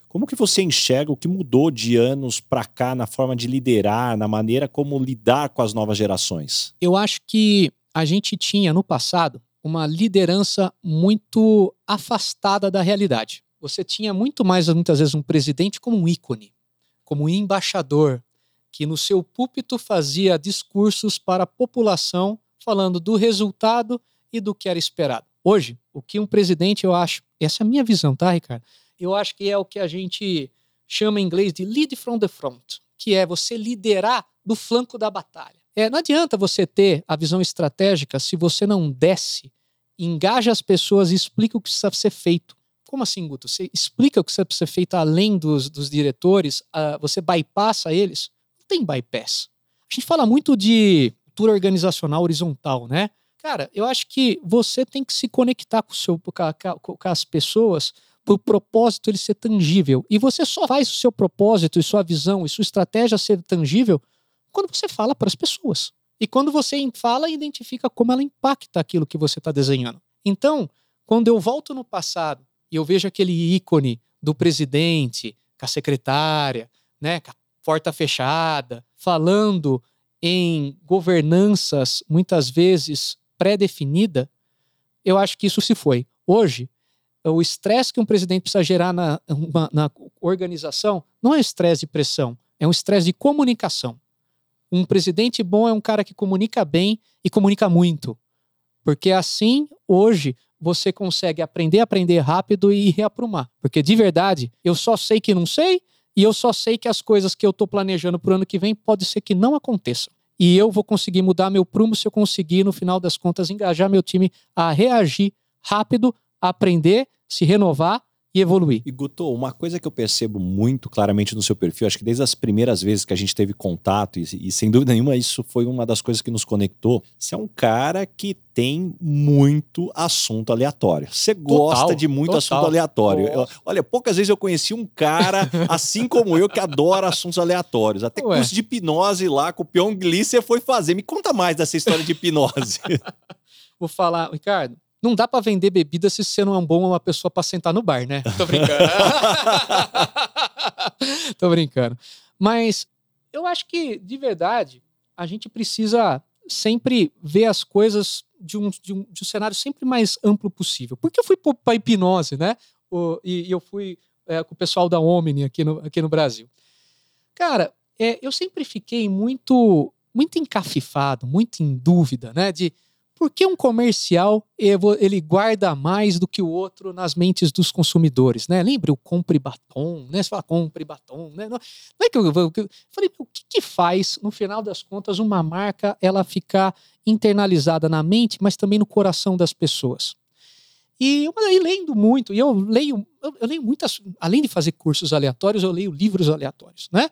como que você enxerga o que mudou de anos para cá na forma de liderar, na maneira como lidar com as novas gerações? Eu acho que a gente tinha no passado uma liderança muito afastada da realidade. Você tinha muito mais, muitas vezes, um presidente como um ícone, como um embaixador, que no seu púlpito fazia discursos para a população falando do resultado e do que era esperado. Hoje, o que um presidente, eu acho, essa é a minha visão, tá, Ricardo? Eu acho que é o que a gente chama em inglês de lead from the front, que é você liderar do flanco da batalha. É, não adianta você ter a visão estratégica se você não desce, engaja as pessoas e explica o que precisa ser feito. Como assim, Guto? Você explica o que precisa ser feito além dos, dos diretores, uh, você bypassa eles? Tem bypass. A gente fala muito de cultura organizacional horizontal, né? Cara, eu acho que você tem que se conectar com, seu, com, com as pessoas para o propósito ele ser tangível. E você só faz o seu propósito e sua visão e sua estratégia ser tangível quando você fala para as pessoas. E quando você fala, identifica como ela impacta aquilo que você está desenhando. Então, quando eu volto no passado e eu vejo aquele ícone do presidente, com a secretária, né, com a porta fechada, falando em governanças muitas vezes pré-definida, eu acho que isso se foi. Hoje, o estresse que um presidente precisa gerar na, uma, na organização não é estresse de pressão, é um estresse de comunicação. Um presidente bom é um cara que comunica bem e comunica muito. Porque assim, hoje, você consegue aprender, aprender rápido e reaprumar. Porque de verdade, eu só sei que não sei e eu só sei que as coisas que eu estou planejando para o ano que vem pode ser que não aconteçam. E eu vou conseguir mudar meu prumo se eu conseguir, no final das contas, engajar meu time a reagir rápido, aprender, se renovar e evoluir. E Guto, uma coisa que eu percebo muito claramente no seu perfil, acho que desde as primeiras vezes que a gente teve contato, e, e sem dúvida nenhuma isso foi uma das coisas que nos conectou, você é um cara que tem muito assunto aleatório. Você gosta total, de muito total. assunto aleatório. Eu, olha, poucas vezes eu conheci um cara, assim como eu, que adora assuntos aleatórios. Até Ué. curso de hipnose lá com o Pyong Lee você foi fazer. Me conta mais dessa história de hipnose. Vou falar, Ricardo, não dá para vender bebida se você não é um bom uma pessoa para sentar no bar, né? Tô brincando. Tô brincando. Mas eu acho que, de verdade, a gente precisa sempre ver as coisas de um, de um, de um cenário sempre mais amplo possível. Porque eu fui para hipnose, né? O, e, e, eu fui é, com o pessoal da Omni aqui no, aqui no Brasil. Cara, é, eu sempre fiquei muito muito encafifado, muito em dúvida, né? De por que um comercial ele guarda mais do que o outro nas mentes dos consumidores, né? Lembra o compre batom, né? Você fala compre batom, né? Não, não é que eu, eu, eu falei, o que, que faz, no final das contas, uma marca ela ficar internalizada na mente, mas também no coração das pessoas? E eu aí lendo muito, e eu leio, eu, eu, leio muitas, além de fazer cursos aleatórios, eu leio livros aleatórios, né?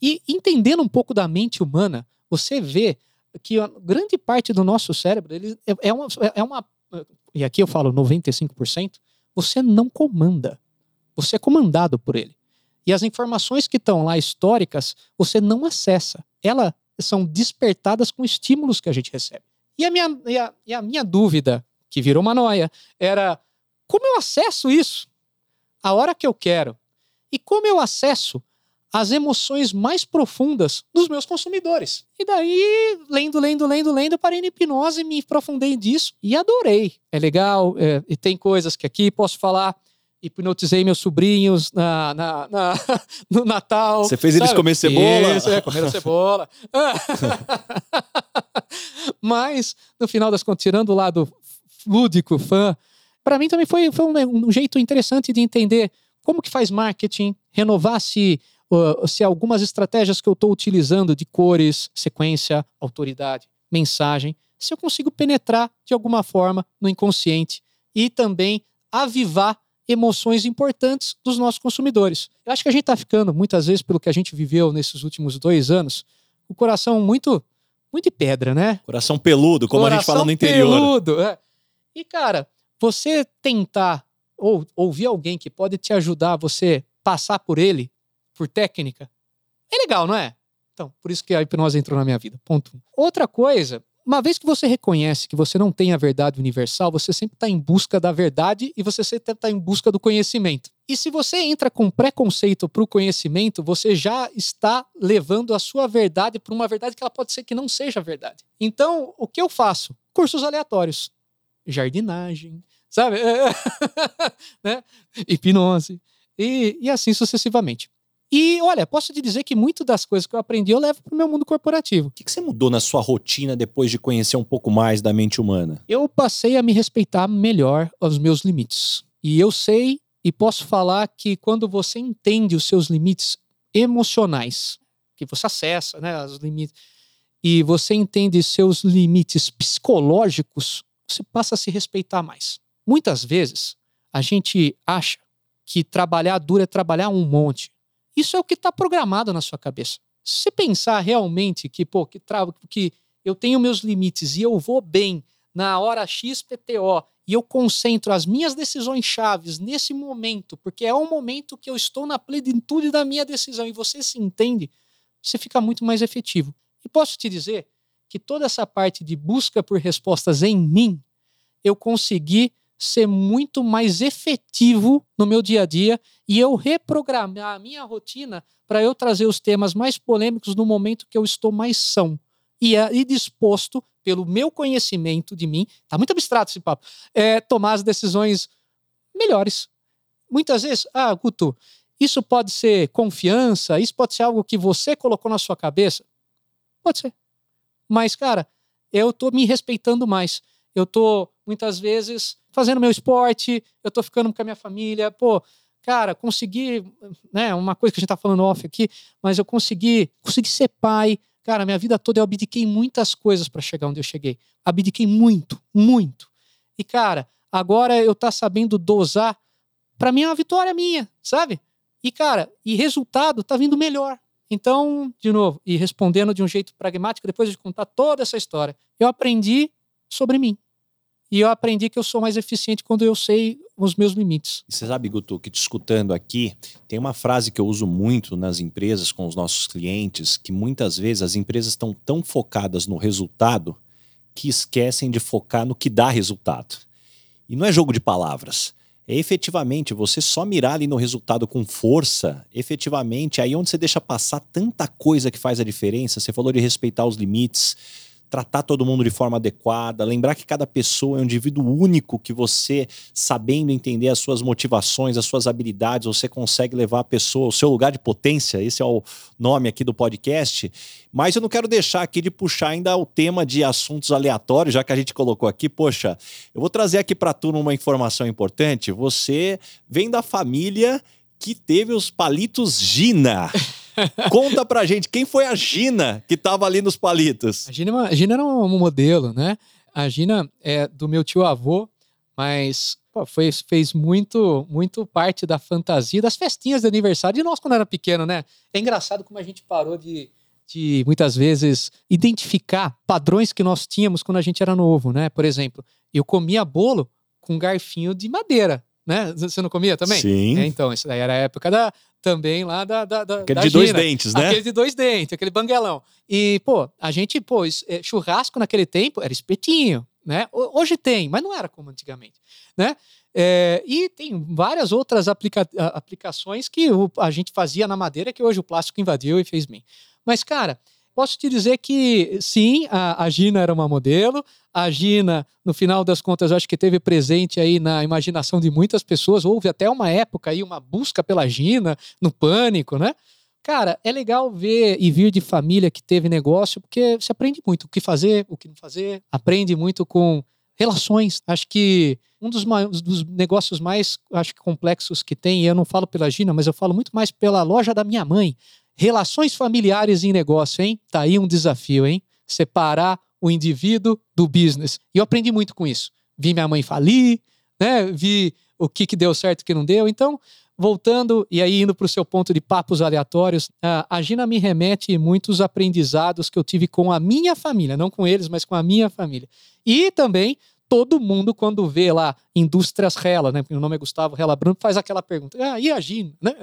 E entendendo um pouco da mente humana, você vê que grande parte do nosso cérebro ele é, é, uma, é uma. E aqui eu falo 95%, você não comanda. Você é comandado por ele. E as informações que estão lá históricas, você não acessa. Elas são despertadas com estímulos que a gente recebe. E a minha, e a, e a minha dúvida, que virou uma noia, era como eu acesso isso? A hora que eu quero. E como eu acesso as emoções mais profundas dos meus consumidores. E daí, lendo, lendo, lendo, lendo, parei na hipnose, me aprofundei disso e adorei. É legal, é, e tem coisas que aqui posso falar. Hipnotizei meus sobrinhos na, na, na no Natal. Você fez sabe? eles comer cebola? Isso, é, comer cebola. Mas, no final das contas, tirando o lado lúdico, fã, para mim também foi, foi um, um jeito interessante de entender como que faz marketing, renovar-se se algumas estratégias que eu estou utilizando de cores, sequência, autoridade, mensagem, se eu consigo penetrar de alguma forma no inconsciente e também avivar emoções importantes dos nossos consumidores. Eu acho que a gente está ficando, muitas vezes, pelo que a gente viveu nesses últimos dois anos, o coração muito, muito de pedra, né? Coração peludo, como coração a gente fala no interior. Peludo, é. E, cara, você tentar ou ouvir alguém que pode te ajudar a você passar por ele por técnica, é legal, não é? Então, por isso que a hipnose entrou na minha vida. Ponto. Outra coisa, uma vez que você reconhece que você não tem a verdade universal, você sempre está em busca da verdade e você sempre está em busca do conhecimento. E se você entra com preconceito para o conhecimento, você já está levando a sua verdade para uma verdade que ela pode ser que não seja verdade. Então, o que eu faço? Cursos aleatórios. Jardinagem, sabe? né? Hipnose. E, e assim sucessivamente. E olha, posso te dizer que muito das coisas que eu aprendi eu levo para o meu mundo corporativo. O que, que você mudou na sua rotina depois de conhecer um pouco mais da mente humana? Eu passei a me respeitar melhor os meus limites. E eu sei e posso falar que quando você entende os seus limites emocionais, que você acessa, né, os limites, e você entende seus limites psicológicos, você passa a se respeitar mais. Muitas vezes a gente acha que trabalhar duro é trabalhar um monte. Isso é o que está programado na sua cabeça. Se você pensar realmente que, pô, que, tra... que eu tenho meus limites e eu vou bem na hora XPTO e eu concentro as minhas decisões chaves nesse momento, porque é o momento que eu estou na plenitude da minha decisão e você se entende, você fica muito mais efetivo. E posso te dizer que toda essa parte de busca por respostas em mim, eu consegui ser muito mais efetivo no meu dia a dia e eu reprogramar a minha rotina para eu trazer os temas mais polêmicos no momento que eu estou mais são e, e disposto, pelo meu conhecimento de mim, tá muito abstrato esse papo, é, tomar as decisões melhores. Muitas vezes, ah, Guto, isso pode ser confiança, isso pode ser algo que você colocou na sua cabeça. Pode ser. Mas, cara, eu tô me respeitando mais. Eu tô, muitas vezes, fazendo meu esporte, eu tô ficando com a minha família. Pô, cara, consegui, né, uma coisa que a gente tá falando off aqui, mas eu consegui, consegui ser pai. Cara, minha vida toda eu abdiquei muitas coisas para chegar onde eu cheguei. Abdiquei muito, muito. E, cara, agora eu tá sabendo dosar, para mim é uma vitória minha, sabe? E, cara, e resultado tá vindo melhor. Então, de novo, e respondendo de um jeito pragmático, depois de contar toda essa história, eu aprendi sobre mim. E eu aprendi que eu sou mais eficiente quando eu sei os meus limites. Você sabe, Guto, que te escutando aqui, tem uma frase que eu uso muito nas empresas com os nossos clientes, que muitas vezes as empresas estão tão focadas no resultado que esquecem de focar no que dá resultado. E não é jogo de palavras é efetivamente você só mirar ali no resultado com força, efetivamente, aí onde você deixa passar tanta coisa que faz a diferença. Você falou de respeitar os limites, tratar todo mundo de forma adequada, lembrar que cada pessoa é um indivíduo único que você, sabendo entender as suas motivações, as suas habilidades, você consegue levar a pessoa ao seu lugar de potência. Esse é o nome aqui do podcast. Mas eu não quero deixar aqui de puxar ainda o tema de assuntos aleatórios, já que a gente colocou aqui. Poxa, eu vou trazer aqui para a turma uma informação importante. Você vem da família que teve os palitos Gina. Conta pra gente, quem foi a Gina que tava ali nos palitos? A Gina, é a Gina era um modelo, né? A Gina é do meu tio avô, mas pô, foi, fez muito, muito parte da fantasia das festinhas de aniversário de nós quando era pequeno, né? É engraçado como a gente parou de, de muitas vezes identificar padrões que nós tínhamos quando a gente era novo, né? Por exemplo, eu comia bolo com garfinho de madeira né? Você não comia também? Sim. É, então, isso daí era a época da, também lá da. da, da aquele da de Gina. dois dentes, né? Aquele de dois dentes, aquele banguelão. E, pô, a gente, pô, é, churrasco naquele tempo era espetinho, né? Hoje tem, mas não era como antigamente, né? É, e tem várias outras aplica aplicações que a gente fazia na madeira que hoje o plástico invadiu e fez bem. Mas, cara, Posso te dizer que sim, a, a, Gina era uma modelo. A Gina, no final das contas, acho que teve presente aí na imaginação de muitas pessoas. Houve até uma época aí, uma busca pela Gina, no pânico, né? Cara, é legal ver e vir de família que teve negócio, porque você aprende muito o que fazer, o que não fazer, aprende muito com relações. Acho que um dos, dos negócios mais acho que complexos que tem, e eu não falo pela Gina, mas eu falo muito mais pela loja da minha mãe. Relações familiares em negócio, hein? Tá aí um desafio, hein? Separar o indivíduo do business. E eu aprendi muito com isso. Vi minha mãe falir, né? Vi o que, que deu certo e o que não deu. Então, voltando e aí indo para o seu ponto de papos aleatórios, a Gina me remete muitos aprendizados que eu tive com a minha família, não com eles, mas com a minha família. E também todo mundo, quando vê lá Indústrias Rela, né? Porque o nome é Gustavo Rela Branco, faz aquela pergunta. Ah, e a Gina, né?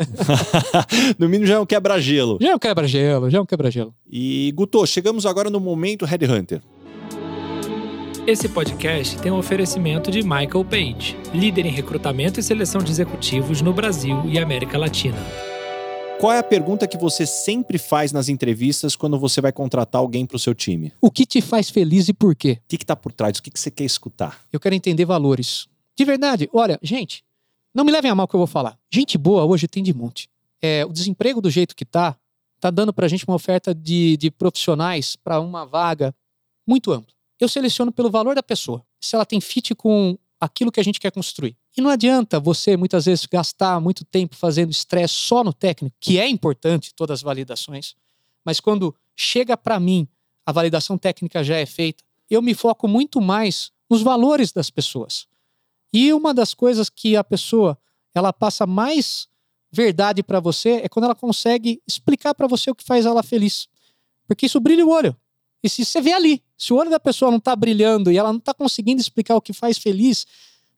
no mínimo já é um quebra-gelo. Já é um quebra-gelo, já é um quebra-gelo. E, Guto, chegamos agora no momento Headhunter. Esse podcast tem um oferecimento de Michael Page, líder em recrutamento e seleção de executivos no Brasil e América Latina. Qual é a pergunta que você sempre faz nas entrevistas quando você vai contratar alguém para o seu time? O que te faz feliz e por quê? O que está por trás? O que, que você quer escutar? Eu quero entender valores. De verdade, olha, gente, não me levem a mal o que eu vou falar. Gente boa hoje tem de monte. é, o desemprego do jeito que está, está dando para a gente uma oferta de, de profissionais para uma vaga muito ampla. Eu seleciono pelo valor da pessoa, se ela tem fit com aquilo que a gente quer construir. E não adianta você, muitas vezes, gastar muito tempo fazendo estresse só no técnico, que é importante, todas as validações, mas quando chega para mim, a validação técnica já é feita, eu me foco muito mais nos valores das pessoas. E uma das coisas que a pessoa ela passa mais verdade para você é quando ela consegue explicar para você o que faz ela feliz. Porque isso brilha o olho. E se você vê ali, se o olho da pessoa não está brilhando e ela não está conseguindo explicar o que faz feliz,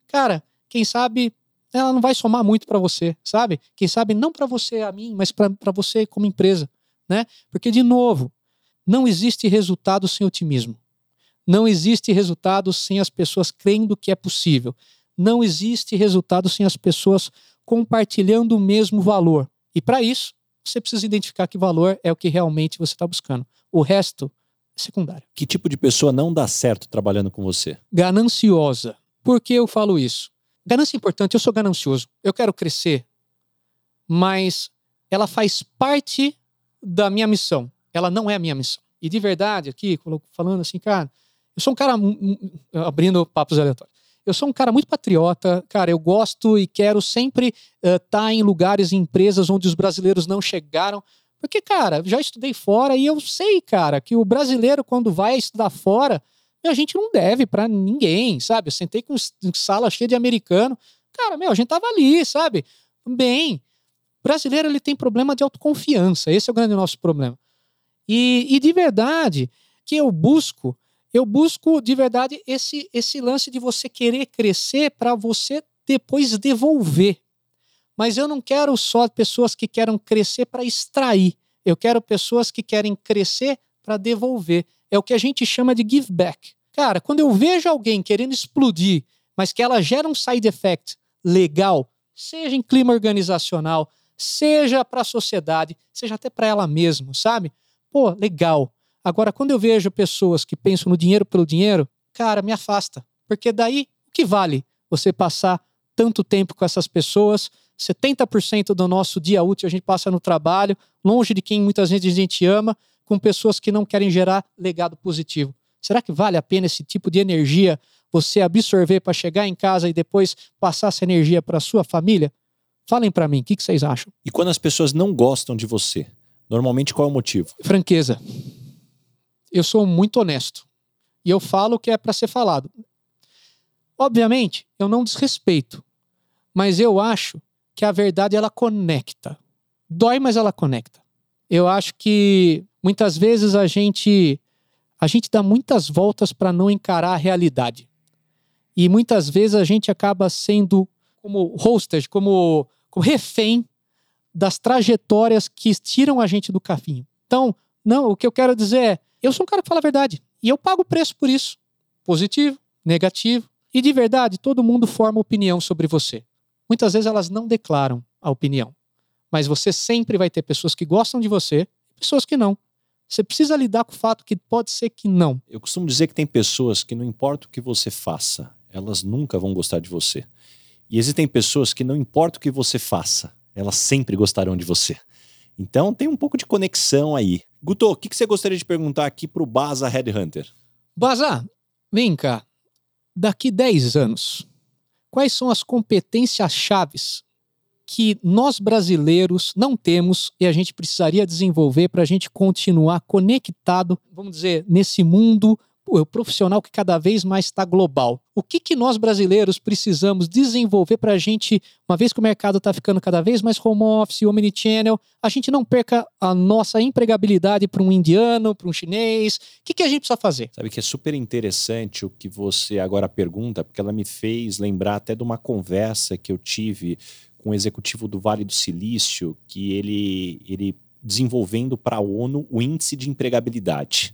cara, quem sabe ela não vai somar muito para você, sabe? Quem sabe não para você, a mim, mas para você como empresa, né? Porque de novo, não existe resultado sem otimismo. Não existe resultado sem as pessoas crendo que é possível. Não existe resultado sem as pessoas compartilhando o mesmo valor. E para isso, você precisa identificar que valor é o que realmente você está buscando. O resto é secundário. Que tipo de pessoa não dá certo trabalhando com você? Gananciosa. Por que eu falo isso? Ganância é importante, eu sou ganancioso, eu quero crescer, mas ela faz parte da minha missão. Ela não é a minha missão. E de verdade, aqui, falando assim, cara, eu sou um cara abrindo papos aleatórios. Eu sou um cara muito patriota, cara. Eu gosto e quero sempre estar uh, tá em lugares e empresas onde os brasileiros não chegaram. Porque, cara, já estudei fora e eu sei, cara, que o brasileiro, quando vai estudar fora, a gente não deve para ninguém, sabe? Eu sentei com sala cheia de americano. Cara, meu, a gente tava ali, sabe? Bem. O brasileiro, ele tem problema de autoconfiança. Esse é o grande nosso problema. E, e de verdade, que eu busco eu busco de verdade esse, esse lance de você querer crescer para você depois devolver. Mas eu não quero só pessoas que querem crescer para extrair. Eu quero pessoas que querem crescer para devolver. É o que a gente chama de give back. Cara, quando eu vejo alguém querendo explodir, mas que ela gera um side effect legal, seja em clima organizacional, seja para a sociedade, seja até para ela mesma, sabe? Pô, legal. Agora, quando eu vejo pessoas que pensam no dinheiro pelo dinheiro, cara, me afasta. Porque daí, o que vale você passar tanto tempo com essas pessoas? 70% do nosso dia útil a gente passa no trabalho, longe de quem muitas vezes a gente ama, com pessoas que não querem gerar legado positivo. Será que vale a pena esse tipo de energia você absorver para chegar em casa e depois passar essa energia para sua família? Falem para mim, o que, que vocês acham? E quando as pessoas não gostam de você, normalmente qual é o motivo? Franqueza eu sou muito honesto. E eu falo o que é para ser falado. Obviamente, eu não desrespeito, mas eu acho que a verdade ela conecta. Dói, mas ela conecta. Eu acho que muitas vezes a gente a gente dá muitas voltas para não encarar a realidade. E muitas vezes a gente acaba sendo como hostage, como, como refém das trajetórias que tiram a gente do caminho. Então, não, o que eu quero dizer é, eu sou um cara que fala a verdade. E eu pago o preço por isso. Positivo, negativo. E de verdade, todo mundo forma opinião sobre você. Muitas vezes elas não declaram a opinião. Mas você sempre vai ter pessoas que gostam de você e pessoas que não. Você precisa lidar com o fato que pode ser que não. Eu costumo dizer que tem pessoas que não importa o que você faça, elas nunca vão gostar de você. E existem pessoas que não importa o que você faça, elas sempre gostarão de você. Então tem um pouco de conexão aí. Guto, o que, que você gostaria de perguntar aqui para o Baza Headhunter? Baza, vem cá. Daqui 10 anos, quais são as competências chaves que nós brasileiros não temos e a gente precisaria desenvolver para a gente continuar conectado, vamos dizer, nesse mundo profissional que cada vez mais está global. O que, que nós brasileiros precisamos desenvolver para a gente, uma vez que o mercado está ficando cada vez mais home office, omnichannel, a gente não perca a nossa empregabilidade para um indiano, para um chinês? O que, que a gente precisa fazer? Sabe que é super interessante o que você agora pergunta, porque ela me fez lembrar até de uma conversa que eu tive com um executivo do Vale do Silício, que ele, ele desenvolvendo para a ONU o índice de empregabilidade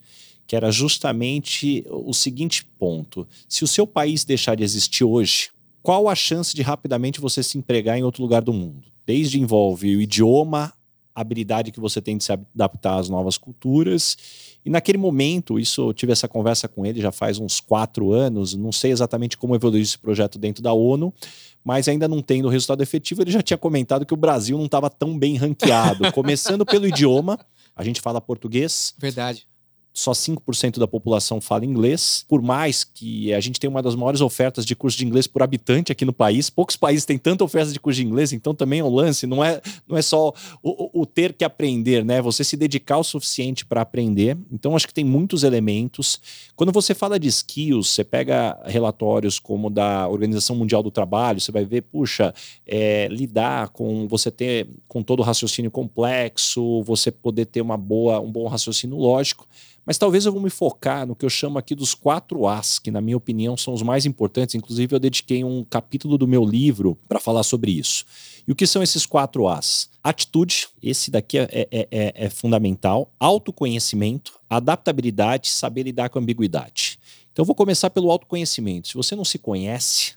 que era justamente o seguinte ponto: se o seu país deixar de existir hoje, qual a chance de rapidamente você se empregar em outro lugar do mundo? Desde envolve o idioma habilidade que você tem de se adaptar às novas culturas. E naquele momento, isso eu tive essa conversa com ele já faz uns quatro anos, não sei exatamente como evoluiu esse projeto dentro da ONU, mas ainda não tendo resultado efetivo, ele já tinha comentado que o Brasil não estava tão bem ranqueado. Começando pelo idioma, a gente fala português. Verdade só 5% da população fala inglês. Por mais que a gente tenha uma das maiores ofertas de curso de inglês por habitante aqui no país, poucos países têm tanta oferta de curso de inglês, então também é um lance, não é, não é só o, o ter que aprender, né? Você se dedicar o suficiente para aprender. Então acho que tem muitos elementos. Quando você fala de skills, você pega relatórios como da Organização Mundial do Trabalho, você vai ver, puxa, é, lidar com você ter com todo o raciocínio complexo, você poder ter uma boa, um bom raciocínio lógico. Mas talvez eu vou me focar no que eu chamo aqui dos quatro As, que na minha opinião são os mais importantes. Inclusive, eu dediquei um capítulo do meu livro para falar sobre isso. E o que são esses quatro As? Atitude, esse daqui é, é, é, é fundamental. Autoconhecimento, adaptabilidade, saber lidar com ambiguidade. Então, eu vou começar pelo autoconhecimento. Se você não se conhece,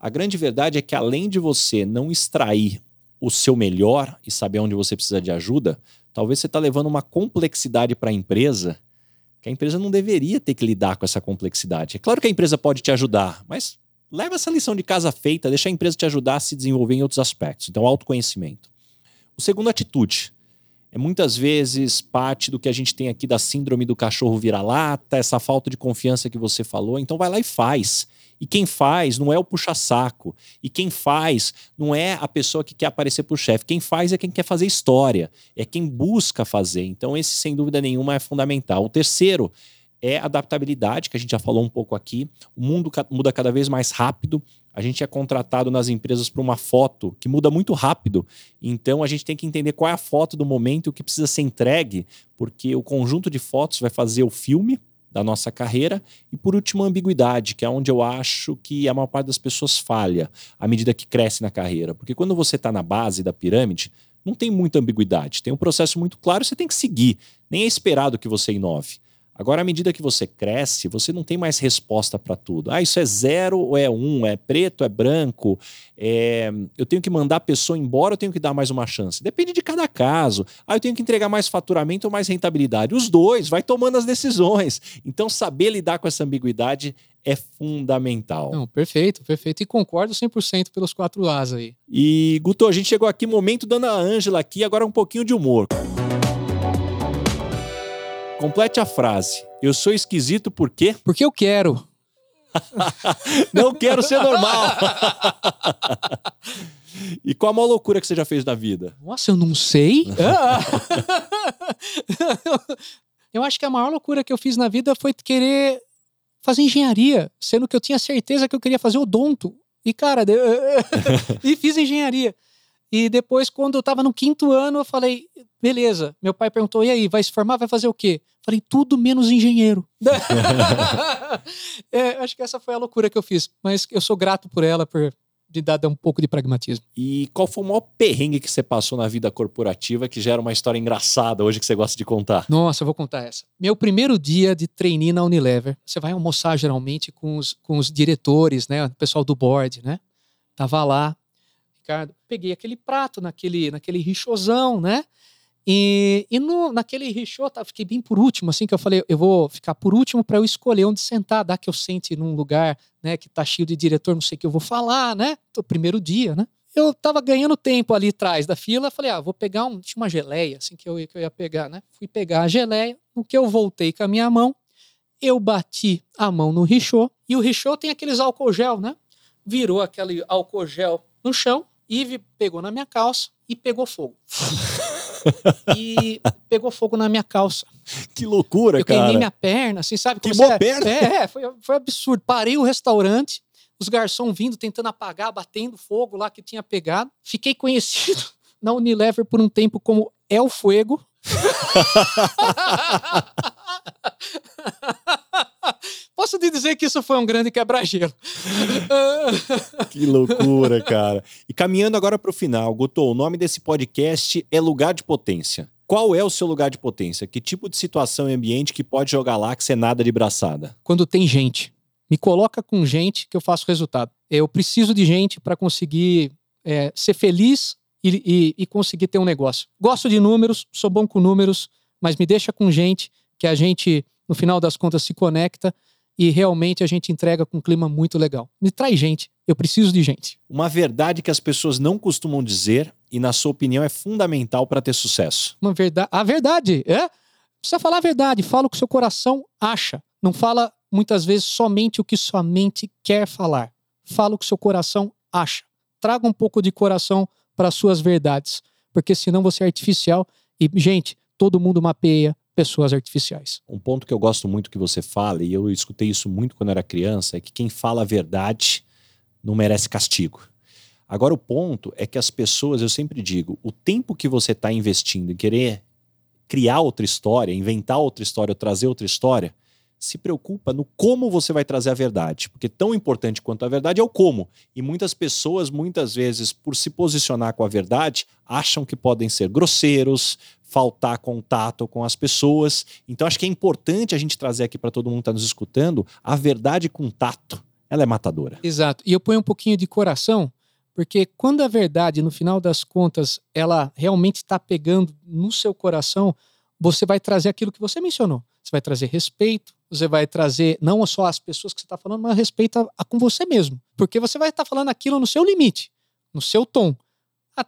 a grande verdade é que além de você não extrair o seu melhor e saber onde você precisa de ajuda, talvez você está levando uma complexidade para a empresa que a empresa não deveria ter que lidar com essa complexidade. É claro que a empresa pode te ajudar, mas leva essa lição de casa feita, deixa a empresa te ajudar a se desenvolver em outros aspectos. Então, autoconhecimento. O segundo, atitude. É muitas vezes parte do que a gente tem aqui da síndrome do cachorro vira-lata, essa falta de confiança que você falou. Então, vai lá e faz. E quem faz não é o puxa-saco. E quem faz não é a pessoa que quer aparecer por chefe. Quem faz é quem quer fazer história. É quem busca fazer. Então, esse, sem dúvida nenhuma, é fundamental. O terceiro é adaptabilidade, que a gente já falou um pouco aqui. O mundo muda cada vez mais rápido. A gente é contratado nas empresas para uma foto que muda muito rápido. Então a gente tem que entender qual é a foto do momento e o que precisa ser entregue, porque o conjunto de fotos vai fazer o filme da nossa carreira. E por último, a ambiguidade, que é onde eu acho que a maior parte das pessoas falha à medida que cresce na carreira. Porque quando você está na base da pirâmide, não tem muita ambiguidade. Tem um processo muito claro, você tem que seguir. Nem é esperado que você inove. Agora, à medida que você cresce, você não tem mais resposta para tudo. Ah, isso é zero ou é um? É preto, é branco? É... Eu tenho que mandar a pessoa embora ou tenho que dar mais uma chance? Depende de cada caso. Ah, eu tenho que entregar mais faturamento ou mais rentabilidade? Os dois, vai tomando as decisões. Então, saber lidar com essa ambiguidade é fundamental. Não, perfeito, perfeito. E concordo 100% pelos quatro As aí. E, Guto, a gente chegou aqui, momento da Ana Ângela aqui, agora um pouquinho de humor. Complete a frase. Eu sou esquisito por quê? Porque eu quero. Não quero ser normal. e qual a maior loucura que você já fez na vida? Nossa, eu não sei. eu acho que a maior loucura que eu fiz na vida foi querer fazer engenharia, sendo que eu tinha certeza que eu queria fazer odonto. E, cara, e fiz engenharia. E depois, quando eu estava no quinto ano, eu falei, beleza. Meu pai perguntou, e aí, vai se formar, vai fazer o quê? Falei, tudo menos engenheiro. é, acho que essa foi a loucura que eu fiz. Mas eu sou grato por ela, por de dar um pouco de pragmatismo. E qual foi o maior perrengue que você passou na vida corporativa que gera uma história engraçada hoje que você gosta de contar? Nossa, eu vou contar essa. Meu primeiro dia de trainee na Unilever, você vai almoçar geralmente com os, com os diretores, né? O pessoal do board, né? Tava lá, Ricardo, peguei aquele prato naquele, naquele richozão, né? E, e no, naquele richô, tá, fiquei bem por último, assim, que eu falei, eu vou ficar por último para eu escolher onde sentar, dá que eu sente num lugar, né, que tá cheio de diretor, não sei o que eu vou falar, né? Primeiro dia, né? Eu tava ganhando tempo ali atrás da fila, falei, ah, vou pegar um, tinha uma geleia, assim, que eu, que eu ia pegar, né? Fui pegar a geleia, no que eu voltei com a minha mão, eu bati a mão no richô, e o richô tem aqueles álcool gel, né? Virou aquele álcool gel no chão, Ive pegou na minha calça e pegou fogo. e pegou fogo na minha calça. Que loucura, eu cara. Eu queimei minha perna, assim, sabe? Queimou a perna? É, foi, foi absurdo. Parei o restaurante, os garçons vindo, tentando apagar, batendo fogo lá que tinha pegado. Fiquei conhecido na Unilever por um tempo como El Fuego. Posso te dizer que isso foi um grande quebra-gelo. que loucura, cara. E caminhando agora para o final, Guto, o nome desse podcast é Lugar de Potência. Qual é o seu lugar de potência? Que tipo de situação e ambiente que pode jogar lá que você nada de braçada? Quando tem gente. Me coloca com gente que eu faço resultado. Eu preciso de gente para conseguir é, ser feliz e, e, e conseguir ter um negócio. Gosto de números, sou bom com números, mas me deixa com gente que a gente, no final das contas, se conecta e realmente a gente entrega com um clima muito legal. Me traz gente, eu preciso de gente. Uma verdade que as pessoas não costumam dizer e, na sua opinião, é fundamental para ter sucesso. Uma verdade. A verdade, é? Precisa falar a verdade. Fala o que seu coração acha. Não fala muitas vezes somente o que sua mente quer falar. Fala o que seu coração acha. Traga um pouco de coração para suas verdades, porque senão você é artificial e, gente, todo mundo mapeia pessoas artificiais. Um ponto que eu gosto muito que você fala, e eu escutei isso muito quando era criança, é que quem fala a verdade não merece castigo. Agora, o ponto é que as pessoas, eu sempre digo, o tempo que você está investindo em querer criar outra história, inventar outra história, trazer outra história, se preocupa no como você vai trazer a verdade. Porque tão importante quanto a verdade é o como. E muitas pessoas, muitas vezes, por se posicionar com a verdade, acham que podem ser grosseiros, faltar contato com as pessoas. Então, acho que é importante a gente trazer aqui para todo mundo que está nos escutando a verdade com tato. Ela é matadora. Exato. E eu ponho um pouquinho de coração, porque quando a verdade, no final das contas, ela realmente está pegando no seu coração, você vai trazer aquilo que você mencionou. Você vai trazer respeito, você vai trazer não só as pessoas que você está falando, mas respeito a, a, com você mesmo. Porque você vai estar tá falando aquilo no seu limite, no seu tom.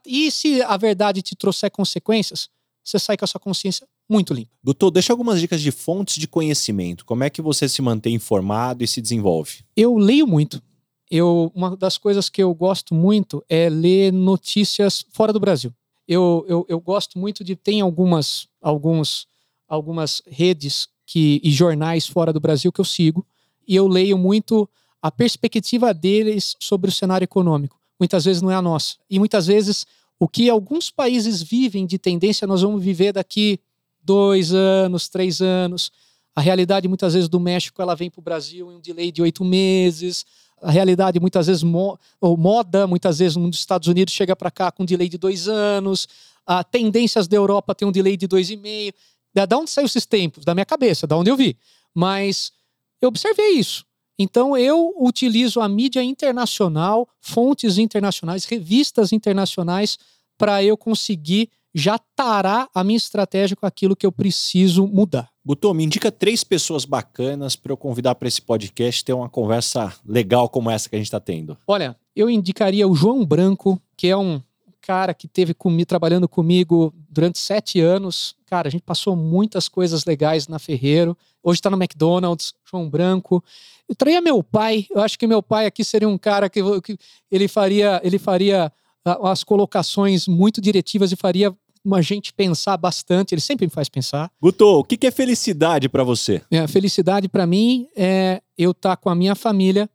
E se a verdade te trouxer consequências, você sai com a sua consciência muito limpa. Doutor, deixa algumas dicas de fontes de conhecimento. Como é que você se mantém informado e se desenvolve? Eu leio muito. Eu, uma das coisas que eu gosto muito é ler notícias fora do Brasil. Eu, eu, eu gosto muito de. Tem algumas, alguns, algumas redes que, e jornais fora do Brasil que eu sigo, e eu leio muito a perspectiva deles sobre o cenário econômico. Muitas vezes não é a nossa. E muitas vezes o que alguns países vivem de tendência, nós vamos viver daqui dois anos, três anos. A realidade, muitas vezes, do México, ela vem para o Brasil em um delay de oito meses. A realidade, muitas vezes, mo ou moda, muitas vezes, nos Estados Unidos, chega para cá com um delay de dois anos. A tendências da Europa tem um delay de dois e meio. Da onde saiu esses tempos? Da minha cabeça, da onde eu vi. Mas eu observei isso. Então eu utilizo a mídia internacional, fontes internacionais, revistas internacionais para eu conseguir já tarar a minha estratégia com aquilo que eu preciso mudar. Guto, me indica três pessoas bacanas para eu convidar para esse podcast ter uma conversa legal como essa que a gente está tendo. Olha, eu indicaria o João Branco, que é um cara que teve comigo, trabalhando comigo durante sete anos. Cara, a gente passou muitas coisas legais na Ferreiro. Hoje está no McDonald's, João Branco. Eu traía meu pai. Eu acho que meu pai aqui seria um cara que, que ele faria, ele faria ah, as colocações muito diretivas e faria uma gente pensar bastante. Ele sempre me faz pensar. Guto, o que é felicidade para você? É, felicidade para mim é eu estar tá com a minha família,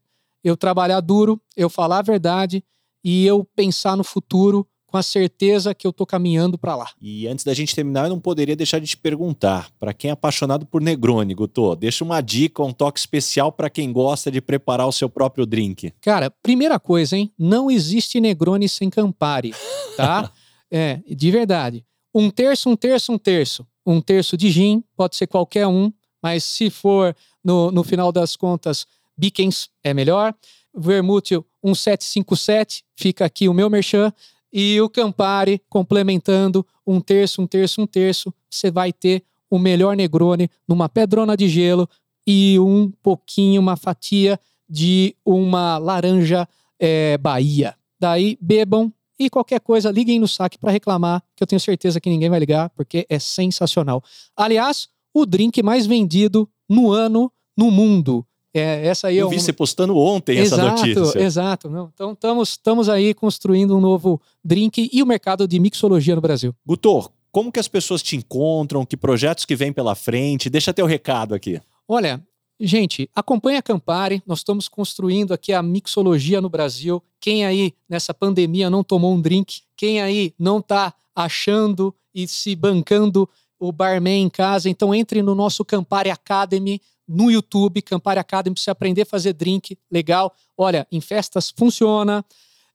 eu trabalhar duro, eu falar a verdade e eu pensar no futuro com a certeza que eu tô caminhando para lá. E antes da gente terminar, eu não poderia deixar de te perguntar, para quem é apaixonado por Negroni, Guto, deixa uma dica, um toque especial para quem gosta de preparar o seu próprio drink. Cara, primeira coisa, hein? Não existe Negroni sem Campari, tá? é, de verdade. Um terço, um terço, um terço. Um terço de gin, pode ser qualquer um, mas se for no, no final das contas, Bickens é melhor. Vermútil 1757, fica aqui o meu merchan e o Campari complementando um terço, um terço, um terço, você vai ter o melhor Negroni numa pedrona de gelo e um pouquinho, uma fatia de uma laranja é, Bahia. Daí bebam e qualquer coisa, liguem no saque para reclamar, que eu tenho certeza que ninguém vai ligar, porque é sensacional. Aliás, o drink mais vendido no ano no mundo. É, essa aí Eu é vi um... você postando ontem exato, essa notícia. Exato, não. Então estamos aí construindo um novo drink e o mercado de mixologia no Brasil. Gutor, como que as pessoas te encontram? Que projetos que vêm pela frente? Deixa teu recado aqui. Olha, gente, acompanha a Campari. Nós estamos construindo aqui a mixologia no Brasil. Quem aí nessa pandemia não tomou um drink? Quem aí não está achando e se bancando o barman em casa? Então entre no nosso Campari Academy no YouTube, Campari Academy, para você aprender a fazer drink legal. Olha, em festas funciona.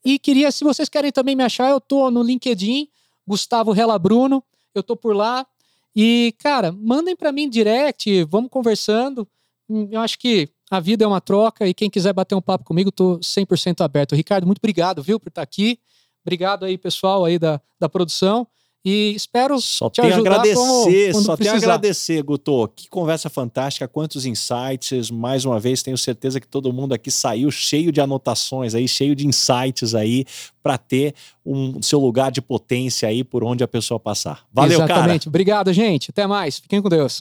E queria, se vocês querem também me achar, eu tô no LinkedIn, Gustavo Rela Bruno, eu tô por lá. E, cara, mandem para mim direct, vamos conversando. Hum, eu acho que a vida é uma troca e quem quiser bater um papo comigo, tô 100% aberto. Ricardo, muito obrigado, viu, por estar aqui. Obrigado aí, pessoal aí da, da produção. E espero só te ajudar agradecer, como, quando só tenho a precisar. agradecer, Guto. Que conversa fantástica, quantos insights. Mais uma vez, tenho certeza que todo mundo aqui saiu cheio de anotações aí, cheio de insights aí para ter um seu lugar de potência aí por onde a pessoa passar. Valeu, Exatamente. cara. Obrigado, gente. Até mais. Fiquem com Deus.